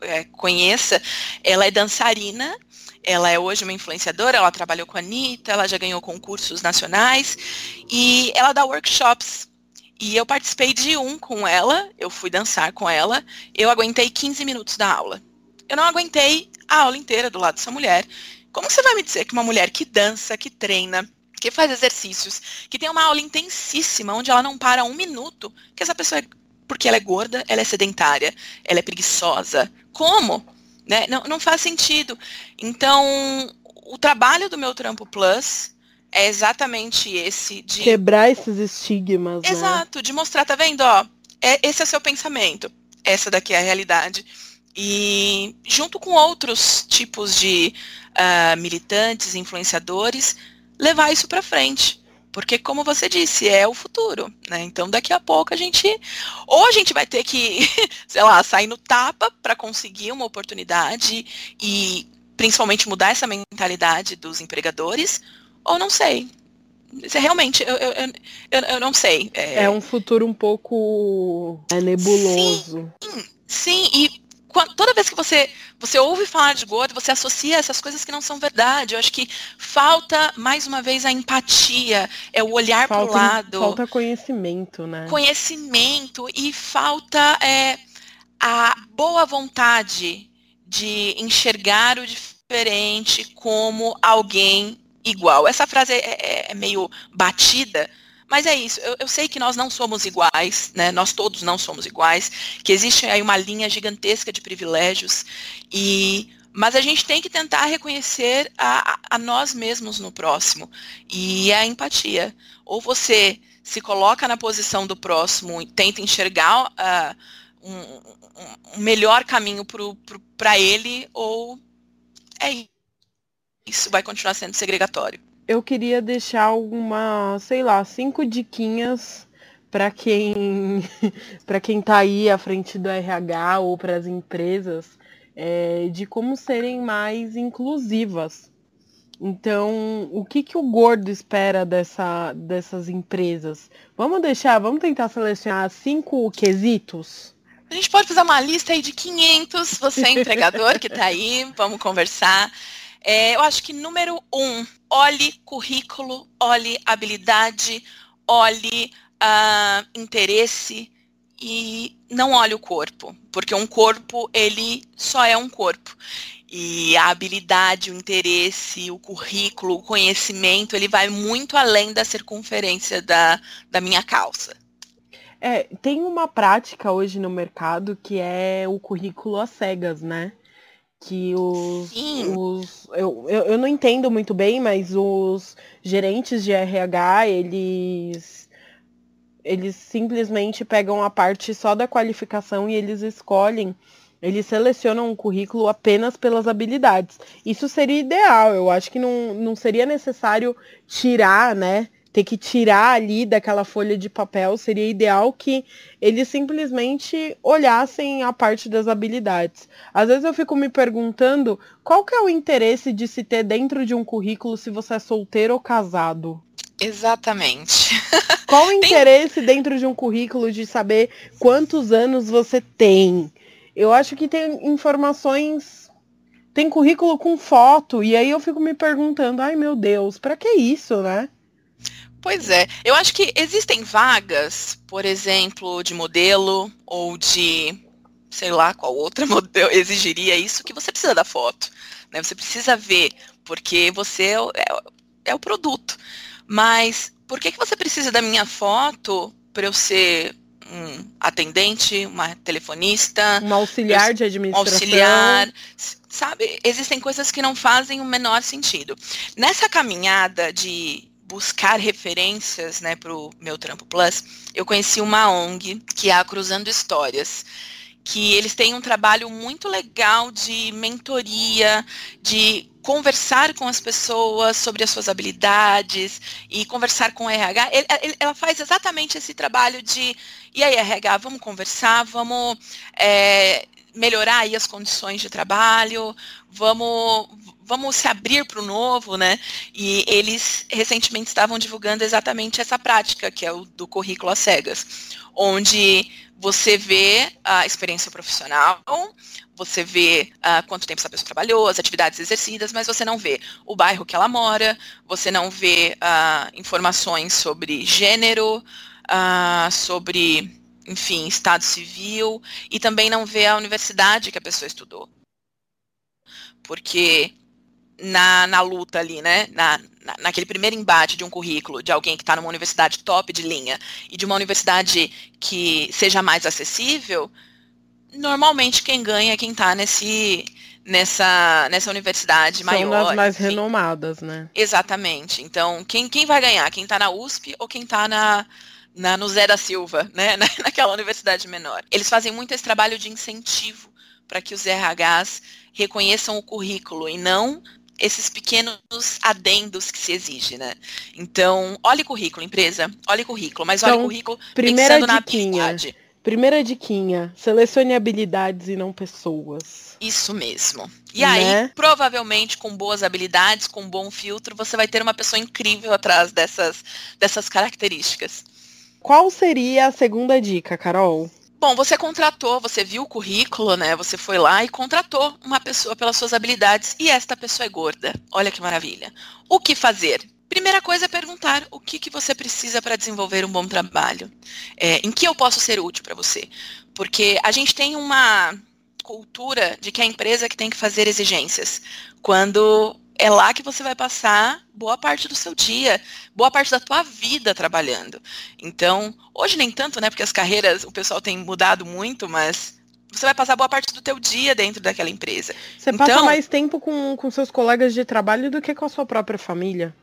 é, conheça, ela é dançarina ela é hoje uma influenciadora, ela trabalhou com a Anitta, ela já ganhou concursos nacionais e ela dá workshops. E eu participei de um com ela, eu fui dançar com ela, eu aguentei 15 minutos da aula. Eu não aguentei a aula inteira do lado dessa mulher. Como você vai me dizer que uma mulher que dança, que treina, que faz exercícios, que tem uma aula intensíssima, onde ela não para um minuto, que essa pessoa é, porque ela é gorda, ela é sedentária, ela é preguiçosa. Como? Né? Não, não faz sentido. Então, o trabalho do meu Trampo Plus é exatamente esse de quebrar esses estigmas. Né? Exato, né? de mostrar, tá vendo? Ó, é, esse é o seu pensamento. Essa daqui é a realidade. E junto com outros tipos de uh, militantes, influenciadores, levar isso para frente. Porque, como você disse, é o futuro, né? Então, daqui a pouco a gente. Ou a gente vai ter que, sei lá, sair no tapa para conseguir uma oportunidade e principalmente mudar essa mentalidade dos empregadores, ou não sei. Realmente, eu, eu, eu, eu não sei. É... é... um futuro um pouco é, nebuloso. Sim, Sim, e toda vez que você, você ouve falar de gordo, você associa essas coisas que não são verdade. Eu acho que falta, mais uma vez, a empatia, é o olhar para o lado. Falta conhecimento, né? Conhecimento e falta é, a boa vontade de enxergar o diferente como alguém igual. Essa frase é, é, é meio batida, mas é isso, eu, eu, sei que nós não somos iguais, né? Nós todos não somos iguais, que existe aí uma linha gigantesca de privilégios, e mas a gente tem que tentar reconhecer a, a nós mesmos no próximo. E a empatia. Ou você se coloca na posição do próximo e tenta enxergar uh, um, um, melhor caminho para ele, ou é isso, vai continuar sendo segregatório eu queria deixar alguma, sei lá, cinco diquinhas para quem para quem está aí à frente do RH ou para as empresas é, de como serem mais inclusivas. Então, o que, que o gordo espera dessa, dessas empresas? Vamos deixar, vamos tentar selecionar cinco quesitos? A gente pode fazer uma lista aí de 500, você é empregador que está aí, vamos conversar. É, eu acho que número um, olhe currículo, olhe habilidade, olhe uh, interesse e não olhe o corpo, porque um corpo ele só é um corpo. E a habilidade, o interesse, o currículo, o conhecimento, ele vai muito além da circunferência da, da minha calça. É, tem uma prática hoje no mercado que é o currículo às cegas, né? Que os, os eu, eu, eu, não entendo muito bem, mas os gerentes de RH, eles eles simplesmente pegam a parte só da qualificação e eles escolhem, eles selecionam um currículo apenas pelas habilidades. Isso seria ideal, eu acho que não, não seria necessário tirar, né, ter que tirar ali daquela folha de papel, seria ideal que eles simplesmente olhassem a parte das habilidades. Às vezes eu fico me perguntando qual que é o interesse de se ter dentro de um currículo se você é solteiro ou casado. Exatamente. Qual o interesse tem... dentro de um currículo de saber quantos anos você tem? Eu acho que tem informações. Tem currículo com foto, e aí eu fico me perguntando, ai meu Deus, para que isso, né? Pois é, eu acho que existem vagas, por exemplo, de modelo ou de sei lá qual outra modelo exigiria isso, que você precisa da foto. Né? Você precisa ver, porque você é, é, é o produto. Mas por que, que você precisa da minha foto para eu ser um atendente, uma telefonista, um auxiliar de administração, um auxiliar, sabe? Existem coisas que não fazem o menor sentido. Nessa caminhada de buscar referências né, para o meu Trampo Plus, eu conheci uma ONG, que é a Cruzando Histórias, que eles têm um trabalho muito legal de mentoria, de conversar com as pessoas sobre as suas habilidades e conversar com o RH. Ela faz exatamente esse trabalho de, e aí RH, vamos conversar, vamos é, melhorar aí as condições de trabalho, vamos, vamos se abrir para o novo, né? E eles recentemente estavam divulgando exatamente essa prática, que é o do currículo às cegas, onde você vê a experiência profissional, você vê uh, quanto tempo essa pessoa trabalhou, as atividades exercidas, mas você não vê o bairro que ela mora, você não vê uh, informações sobre gênero, uh, sobre, enfim, estado civil, e também não vê a universidade que a pessoa estudou. Porque na, na luta ali, né? Na, na, naquele primeiro embate de um currículo de alguém que está numa universidade top de linha e de uma universidade que seja mais acessível, normalmente quem ganha é quem está nesse nessa nessa universidade São maior. São as mais enfim. renomadas, né? Exatamente. Então, quem, quem vai ganhar? Quem está na USP ou quem está na, na, no Zé da Silva, né? Na, naquela universidade menor. Eles fazem muito esse trabalho de incentivo para que os RHs reconheçam o currículo e não esses pequenos adendos que se exige, né? Então, olhe currículo, empresa, olhe currículo, mas então, olhe currículo primeira pensando diquinha, na habilidade. Primeira diquinha, selecione habilidades e não pessoas. Isso mesmo. E né? aí, provavelmente, com boas habilidades, com um bom filtro, você vai ter uma pessoa incrível atrás dessas, dessas características. Qual seria a segunda dica, Carol? Bom, você contratou, você viu o currículo, né? Você foi lá e contratou uma pessoa pelas suas habilidades e esta pessoa é gorda. Olha que maravilha. O que fazer? Primeira coisa é perguntar o que, que você precisa para desenvolver um bom trabalho. É, em que eu posso ser útil para você? Porque a gente tem uma cultura de que é a empresa que tem que fazer exigências. Quando é lá que você vai passar boa parte do seu dia, boa parte da tua vida trabalhando. Então, hoje nem tanto, né? Porque as carreiras, o pessoal tem mudado muito, mas você vai passar boa parte do teu dia dentro daquela empresa. Você então, passa mais tempo com, com seus colegas de trabalho do que com a sua própria família.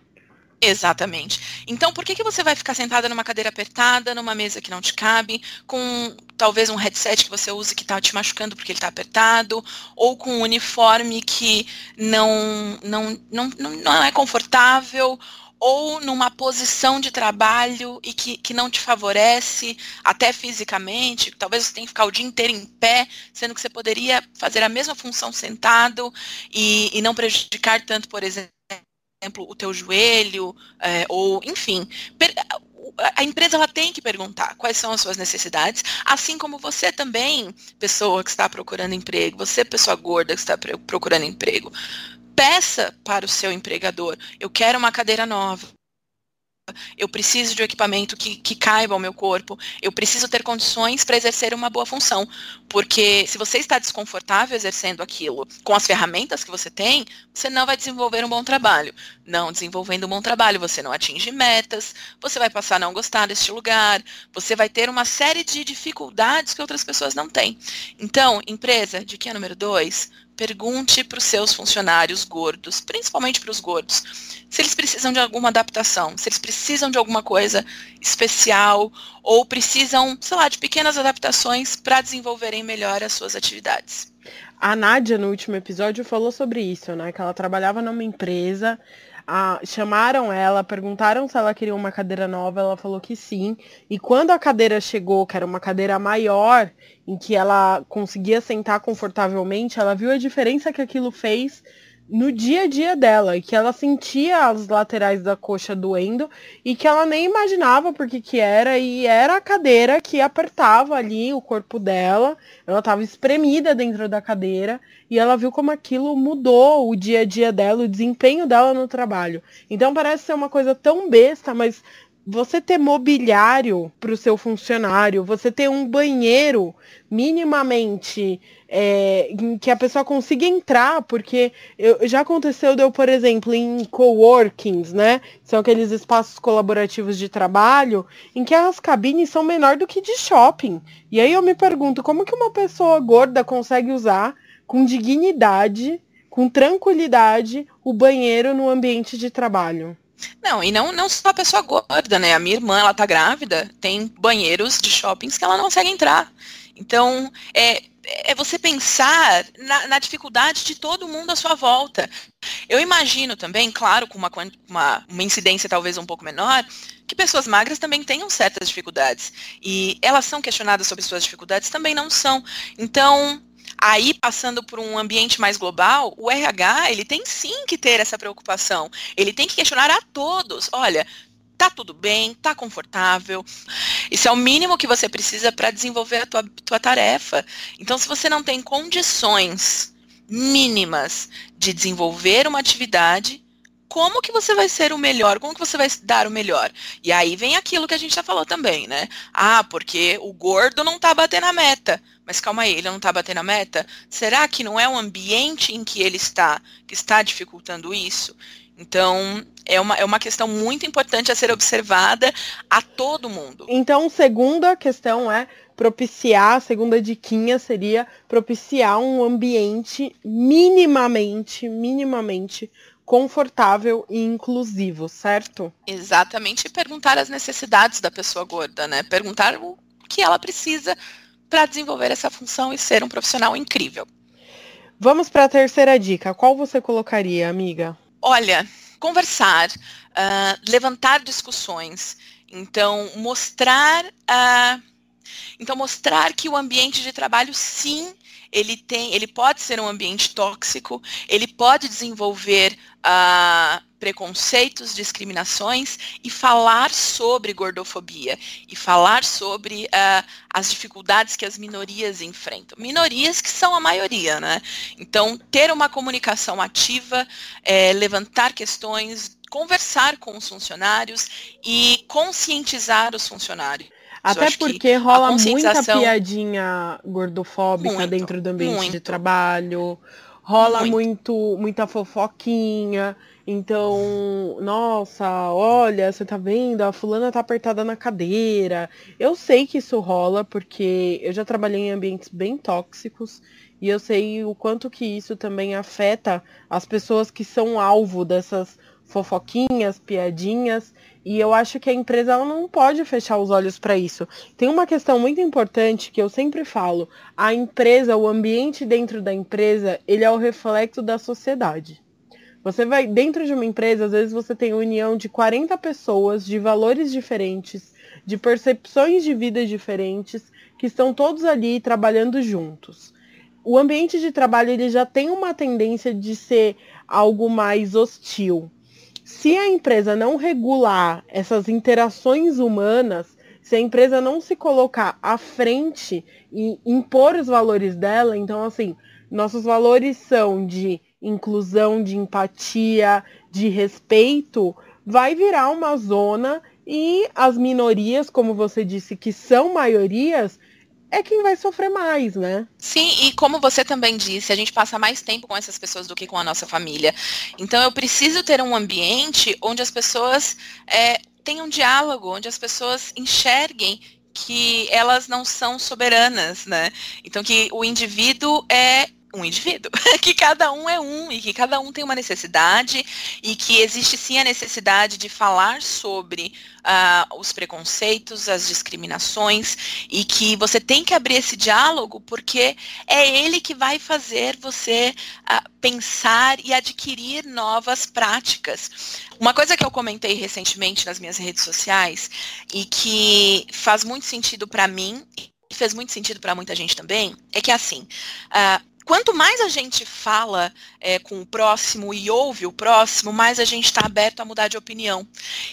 Exatamente. Então, por que, que você vai ficar sentada numa cadeira apertada, numa mesa que não te cabe, com talvez um headset que você use que está te machucando porque ele está apertado, ou com um uniforme que não, não, não, não é confortável, ou numa posição de trabalho e que, que não te favorece, até fisicamente, talvez você tenha que ficar o dia inteiro em pé, sendo que você poderia fazer a mesma função sentado e, e não prejudicar tanto, por exemplo, exemplo, o teu joelho, é, ou, enfim, a empresa ela tem que perguntar quais são as suas necessidades, assim como você também, pessoa que está procurando emprego, você, pessoa gorda que está procurando emprego, peça para o seu empregador, eu quero uma cadeira nova, eu preciso de um equipamento que, que caiba ao meu corpo, eu preciso ter condições para exercer uma boa função. Porque se você está desconfortável exercendo aquilo com as ferramentas que você tem, você não vai desenvolver um bom trabalho. Não desenvolvendo um bom trabalho, você não atinge metas, você vai passar a não gostar deste lugar, você vai ter uma série de dificuldades que outras pessoas não têm. Então, empresa, de que é número dois, pergunte para os seus funcionários gordos, principalmente para os gordos, se eles precisam de alguma adaptação, se eles precisam de alguma coisa especial ou precisam, sei lá, de pequenas adaptações para desenvolverem melhor as suas atividades. A Nádia, no último episódio, falou sobre isso, né? Que ela trabalhava numa empresa a, chamaram ela, perguntaram se ela queria uma cadeira nova, ela falou que sim. E quando a cadeira chegou, que era uma cadeira maior, em que ela conseguia sentar confortavelmente, ela viu a diferença que aquilo fez no dia a dia dela, que ela sentia as laterais da coxa doendo e que ela nem imaginava porque que era, e era a cadeira que apertava ali o corpo dela, ela estava espremida dentro da cadeira e ela viu como aquilo mudou o dia a dia dela, o desempenho dela no trabalho. Então parece ser uma coisa tão besta, mas você ter mobiliário para o seu funcionário, você ter um banheiro minimamente é, em que a pessoa consiga entrar, porque eu, já aconteceu, deu, por exemplo, em coworkings, né? São aqueles espaços colaborativos de trabalho, em que as cabines são menor do que de shopping. E aí eu me pergunto, como que uma pessoa gorda consegue usar com dignidade, com tranquilidade, o banheiro no ambiente de trabalho? Não, e não, não só a pessoa gorda, né? A minha irmã, ela tá grávida, tem banheiros de shoppings que ela não consegue entrar. Então, é, é você pensar na, na, dificuldade de todo mundo à sua volta. Eu imagino também, claro, com uma, uma, uma incidência talvez um pouco menor, que pessoas magras também tenham certas dificuldades. E elas são questionadas sobre suas dificuldades? Também não são. Então, Aí, passando por um ambiente mais global, o RH, ele tem sim que ter essa preocupação. Ele tem que questionar a todos, olha, tá tudo bem, tá confortável. Isso é o mínimo que você precisa para desenvolver a tua, tua tarefa. Então, se você não tem condições mínimas de desenvolver uma atividade, como que você vai ser o melhor? Como que você vai dar o melhor? E aí vem aquilo que a gente já falou também, né? Ah, porque o gordo não tá batendo a meta. Mas calma aí, ele não tá batendo a meta? Será que não é o ambiente em que ele está que está dificultando isso? Então, é uma, é uma questão muito importante a ser observada a todo mundo. Então, segunda questão é propiciar, a segunda diquinha seria propiciar um ambiente minimamente, minimamente confortável e inclusivo, certo? Exatamente, e perguntar as necessidades da pessoa gorda, né? Perguntar o que ela precisa para desenvolver essa função e ser um profissional incrível. Vamos para a terceira dica. Qual você colocaria, amiga? Olha, conversar, uh, levantar discussões. Então, mostrar, uh, então mostrar que o ambiente de trabalho, sim, ele tem, ele pode ser um ambiente tóxico, ele pode desenvolver uh, preconceitos, discriminações e falar sobre gordofobia e falar sobre uh, as dificuldades que as minorias enfrentam. Minorias que são a maioria, né? Então, ter uma comunicação ativa, é, levantar questões, conversar com os funcionários e conscientizar os funcionários. Até porque rola muita piadinha gordofóbica muito, dentro do ambiente muito. de trabalho rola muito. muito. muita fofoquinha. Então, nossa, olha, você tá vendo? A fulana tá apertada na cadeira. Eu sei que isso rola porque eu já trabalhei em ambientes bem tóxicos e eu sei o quanto que isso também afeta as pessoas que são alvo dessas fofoquinhas, piadinhas, e eu acho que a empresa não pode fechar os olhos para isso. Tem uma questão muito importante que eu sempre falo: a empresa, o ambiente dentro da empresa, ele é o reflexo da sociedade. Você vai dentro de uma empresa, às vezes você tem união de 40 pessoas de valores diferentes, de percepções de vida diferentes, que estão todos ali trabalhando juntos. O ambiente de trabalho ele já tem uma tendência de ser algo mais hostil se a empresa não regular essas interações humanas, se a empresa não se colocar à frente e impor os valores dela, então assim, nossos valores são de inclusão, de empatia, de respeito, vai virar uma zona e as minorias, como você disse, que são maiorias, é quem vai sofrer mais, né? Sim, e como você também disse, a gente passa mais tempo com essas pessoas do que com a nossa família. Então eu preciso ter um ambiente onde as pessoas é, tenham diálogo, onde as pessoas enxerguem que elas não são soberanas, né? Então que o indivíduo é um indivíduo, que cada um é um e que cada um tem uma necessidade e que existe sim a necessidade de falar sobre uh, os preconceitos, as discriminações e que você tem que abrir esse diálogo porque é ele que vai fazer você uh, pensar e adquirir novas práticas. Uma coisa que eu comentei recentemente nas minhas redes sociais e que faz muito sentido para mim fez muito sentido para muita gente também, é que assim, uh, quanto mais a gente fala é, com o próximo e ouve o próximo, mais a gente está aberto a mudar de opinião.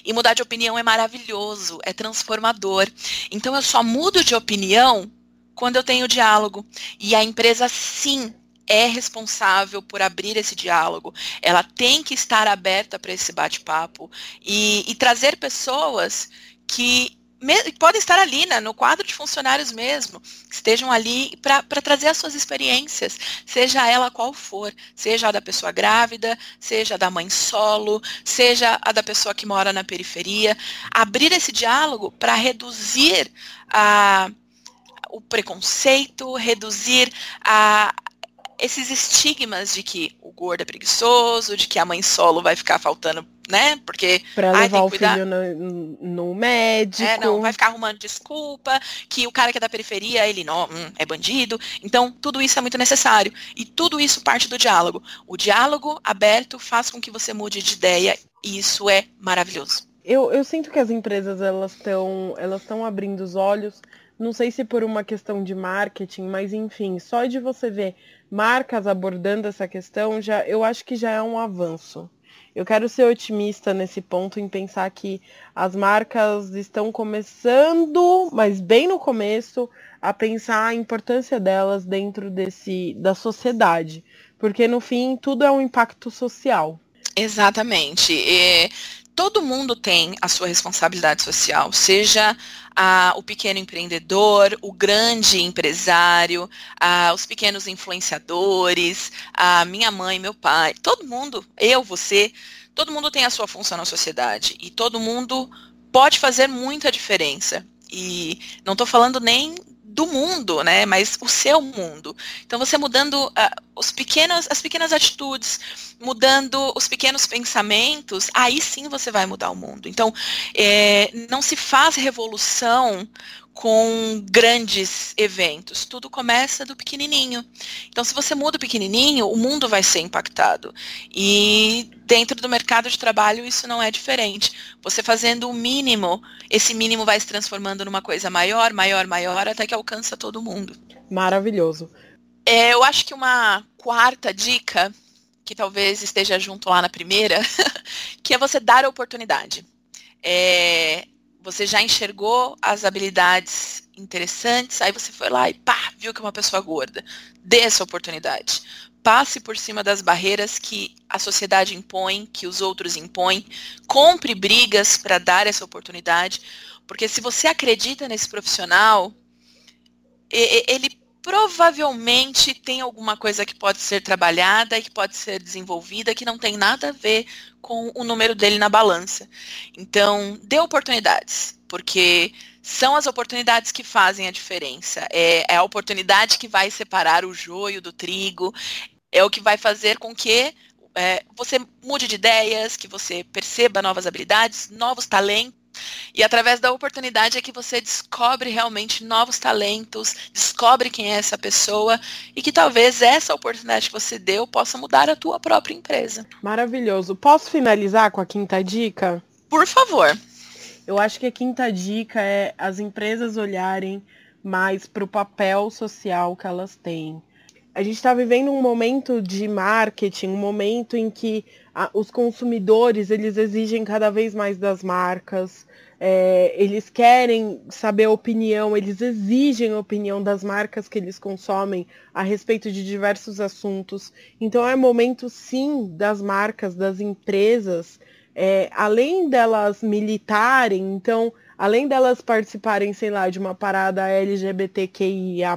E mudar de opinião é maravilhoso, é transformador. Então eu só mudo de opinião quando eu tenho diálogo. E a empresa sim é responsável por abrir esse diálogo. Ela tem que estar aberta para esse bate-papo e, e trazer pessoas que podem estar ali né, no quadro de funcionários mesmo, estejam ali para trazer as suas experiências, seja ela qual for, seja a da pessoa grávida, seja a da mãe solo, seja a da pessoa que mora na periferia, abrir esse diálogo para reduzir a, o preconceito, reduzir a, esses estigmas de que o gordo é preguiçoso, de que a mãe solo vai ficar faltando né? Porque. Pra levar o filho no, no, médico. É, não, vai ficar arrumando desculpa, que o cara que é da periferia, ele não, hum, é bandido. Então, tudo isso é muito necessário. E tudo isso parte do diálogo. O diálogo aberto faz com que você mude de ideia, e isso é maravilhoso. Eu, eu sinto que as empresas elas estão elas estão abrindo os olhos. Não sei se por uma questão de marketing, mas enfim, só de você ver marcas abordando essa questão, já eu acho que já é um avanço. Eu quero ser otimista nesse ponto em pensar que as marcas estão começando, mas bem no começo, a pensar a importância delas dentro desse da sociedade, porque no fim tudo é um impacto social. Exatamente. E todo mundo tem a sua responsabilidade social, seja o pequeno empreendedor, o grande empresário, os pequenos influenciadores, a minha mãe, meu pai, todo mundo, eu, você, todo mundo tem a sua função na sociedade e todo mundo pode fazer muita diferença. E não estou falando nem do mundo, né? Mas o seu mundo. Então você mudando uh, os pequenos, as pequenas atitudes, mudando os pequenos pensamentos, aí sim você vai mudar o mundo. Então é, não se faz revolução com grandes eventos. Tudo começa do pequenininho. Então, se você muda o pequenininho, o mundo vai ser impactado. E dentro do mercado de trabalho, isso não é diferente. Você fazendo o mínimo, esse mínimo vai se transformando numa coisa maior, maior, maior, até que alcança todo mundo. Maravilhoso. É, eu acho que uma quarta dica que talvez esteja junto lá na primeira, que é você dar a oportunidade. É, você já enxergou as habilidades interessantes, aí você foi lá e pá, viu que é uma pessoa gorda. Dê essa oportunidade. Passe por cima das barreiras que a sociedade impõe, que os outros impõem. Compre brigas para dar essa oportunidade. Porque se você acredita nesse profissional, ele provavelmente tem alguma coisa que pode ser trabalhada e que pode ser desenvolvida que não tem nada a ver com o número dele na balança. Então, dê oportunidades, porque são as oportunidades que fazem a diferença. É, é a oportunidade que vai separar o joio do trigo, é o que vai fazer com que é, você mude de ideias, que você perceba novas habilidades, novos talentos e através da oportunidade é que você descobre realmente novos talentos, descobre quem é essa pessoa e que talvez essa oportunidade que você deu possa mudar a tua própria empresa. Maravilhoso. Posso finalizar com a quinta dica? Por favor. Eu acho que a quinta dica é as empresas olharem mais para o papel social que elas têm. A gente está vivendo um momento de marketing, um momento em que a, os consumidores eles exigem cada vez mais das marcas, é, eles querem saber a opinião, eles exigem a opinião das marcas que eles consomem a respeito de diversos assuntos. Então é momento sim das marcas, das empresas, é, além delas militarem, então além delas participarem, sei lá, de uma parada LGBTQIA+,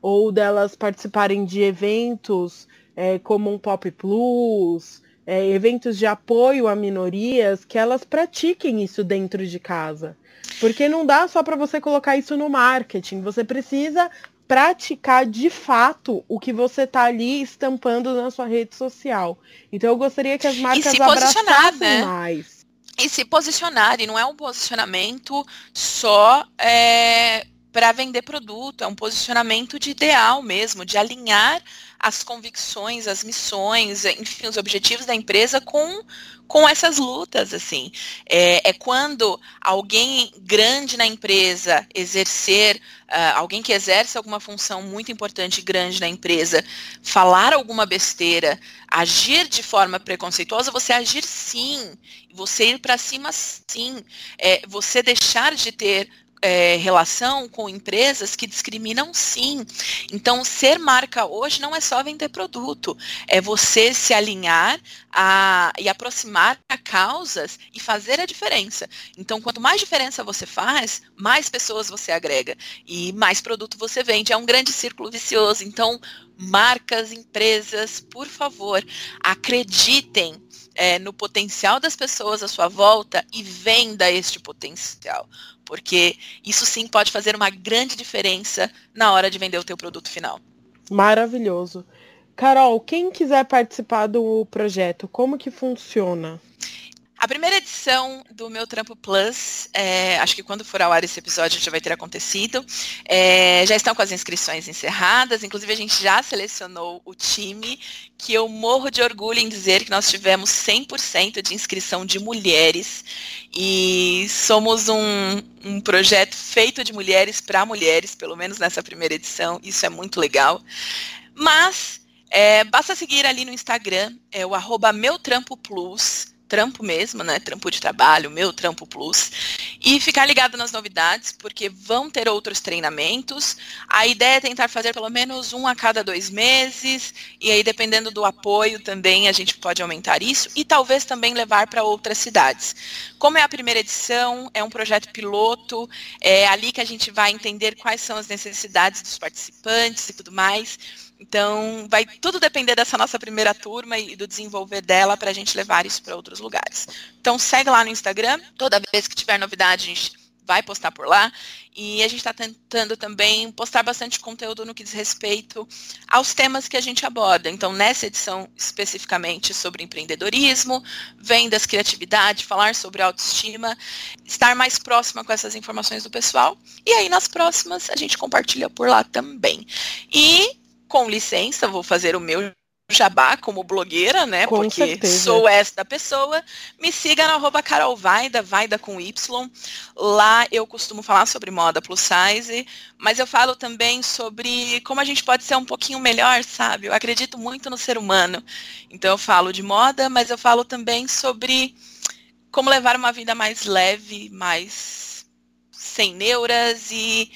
ou delas participarem de eventos é, como um Pop Plus, é, eventos de apoio a minorias, que elas pratiquem isso dentro de casa. Porque não dá só para você colocar isso no marketing, você precisa praticar de fato o que você está ali estampando na sua rede social. Então eu gostaria que as marcas abraçassem né? mais. E se posicionar, e não é um posicionamento só é, para vender produto, é um posicionamento de ideal mesmo, de alinhar as convicções, as missões, enfim, os objetivos da empresa com, com essas lutas, assim. É, é quando alguém grande na empresa exercer, uh, alguém que exerce alguma função muito importante e grande na empresa, falar alguma besteira, agir de forma preconceituosa, você agir sim, você ir para cima sim, é, você deixar de ter é, relação com empresas que discriminam sim. Então, ser marca hoje não é só vender produto, é você se alinhar a, e aproximar a causas e fazer a diferença. Então, quanto mais diferença você faz, mais pessoas você agrega e mais produto você vende. É um grande círculo vicioso. Então, marcas, empresas, por favor, acreditem é, no potencial das pessoas à sua volta e venda este potencial porque isso sim pode fazer uma grande diferença na hora de vender o teu produto final. Maravilhoso. Carol, quem quiser participar do projeto, como que funciona? A primeira edição do meu Trampo Plus, é, acho que quando for ao ar esse episódio já vai ter acontecido. É, já estão com as inscrições encerradas, inclusive a gente já selecionou o time, que eu morro de orgulho em dizer que nós tivemos 100% de inscrição de mulheres. E somos um, um projeto feito de mulheres para mulheres, pelo menos nessa primeira edição. Isso é muito legal. Mas é, basta seguir ali no Instagram, é o arroba meu trampo plus trampo mesmo, né? Trampo de trabalho, meu trampo plus. E ficar ligado nas novidades, porque vão ter outros treinamentos. A ideia é tentar fazer pelo menos um a cada dois meses, e aí, dependendo do apoio, também a gente pode aumentar isso e talvez também levar para outras cidades. Como é a primeira edição, é um projeto piloto, é ali que a gente vai entender quais são as necessidades dos participantes e tudo mais. Então, vai tudo depender dessa nossa primeira turma e do desenvolver dela para a gente levar isso para outros lugares. Então, segue lá no Instagram. Toda vez que tiver novidade, a gente vai postar por lá. E a gente está tentando também postar bastante conteúdo no que diz respeito aos temas que a gente aborda. Então, nessa edição especificamente sobre empreendedorismo, vendas, criatividade, falar sobre autoestima, estar mais próxima com essas informações do pessoal. E aí, nas próximas, a gente compartilha por lá também. E com licença, vou fazer o meu jabá como blogueira, né? Com porque certeza. sou esta pessoa. Me siga no arroba Carol Vaida, Vaida com Y. Lá eu costumo falar sobre moda plus size, mas eu falo também sobre como a gente pode ser um pouquinho melhor, sabe? Eu acredito muito no ser humano. Então eu falo de moda, mas eu falo também sobre como levar uma vida mais leve, mais sem neuras e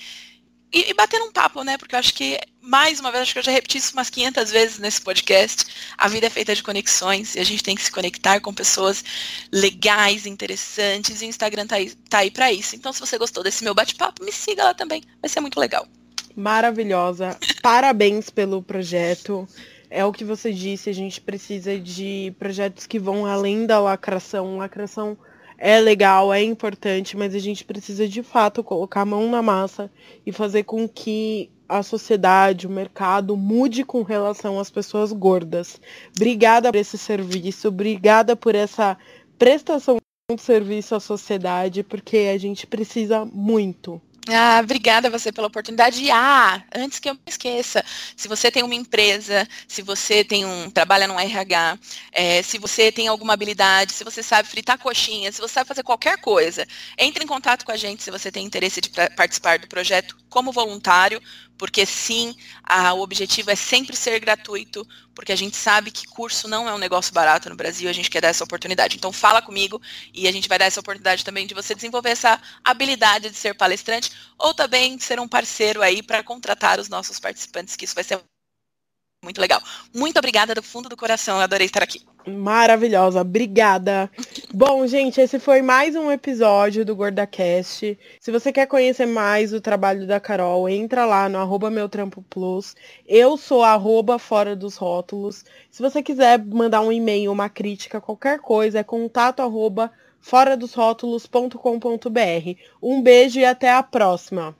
e, e bater um papo, né? Porque eu acho que, mais uma vez, acho que eu já repeti isso umas 500 vezes nesse podcast. A vida é feita de conexões e a gente tem que se conectar com pessoas legais, interessantes. E o Instagram tá aí, tá aí para isso. Então, se você gostou desse meu bate-papo, me siga lá também. Vai ser muito legal. Maravilhosa. Parabéns pelo projeto. É o que você disse, a gente precisa de projetos que vão além da lacração. Lacração é legal, é importante, mas a gente precisa de fato colocar a mão na massa e fazer com que a sociedade, o mercado mude com relação às pessoas gordas. Obrigada por esse serviço, obrigada por essa prestação de serviço à sociedade, porque a gente precisa muito. Ah, obrigada você pela oportunidade. E, ah, antes que eu me esqueça, se você tem uma empresa, se você tem um trabalha no RH, é, se você tem alguma habilidade, se você sabe fritar coxinha, se você sabe fazer qualquer coisa, entre em contato com a gente se você tem interesse de participar do projeto como voluntário, porque sim, a, o objetivo é sempre ser gratuito, porque a gente sabe que curso não é um negócio barato no Brasil, a gente quer dar essa oportunidade. Então fala comigo e a gente vai dar essa oportunidade também de você desenvolver essa habilidade de ser palestrante ou também ser um parceiro aí para contratar os nossos participantes, que isso vai ser muito legal. Muito obrigada do fundo do coração, eu adorei estar aqui. Maravilhosa, obrigada. Bom, gente, esse foi mais um episódio do GordaCast. Se você quer conhecer mais o trabalho da Carol, entra lá no arroba meu trampo plus. Eu sou arroba fora dos rótulos. Se você quiser mandar um e-mail, uma crítica, qualquer coisa, é contato arroba fora dos rótulos.com.br. Um beijo e até a próxima.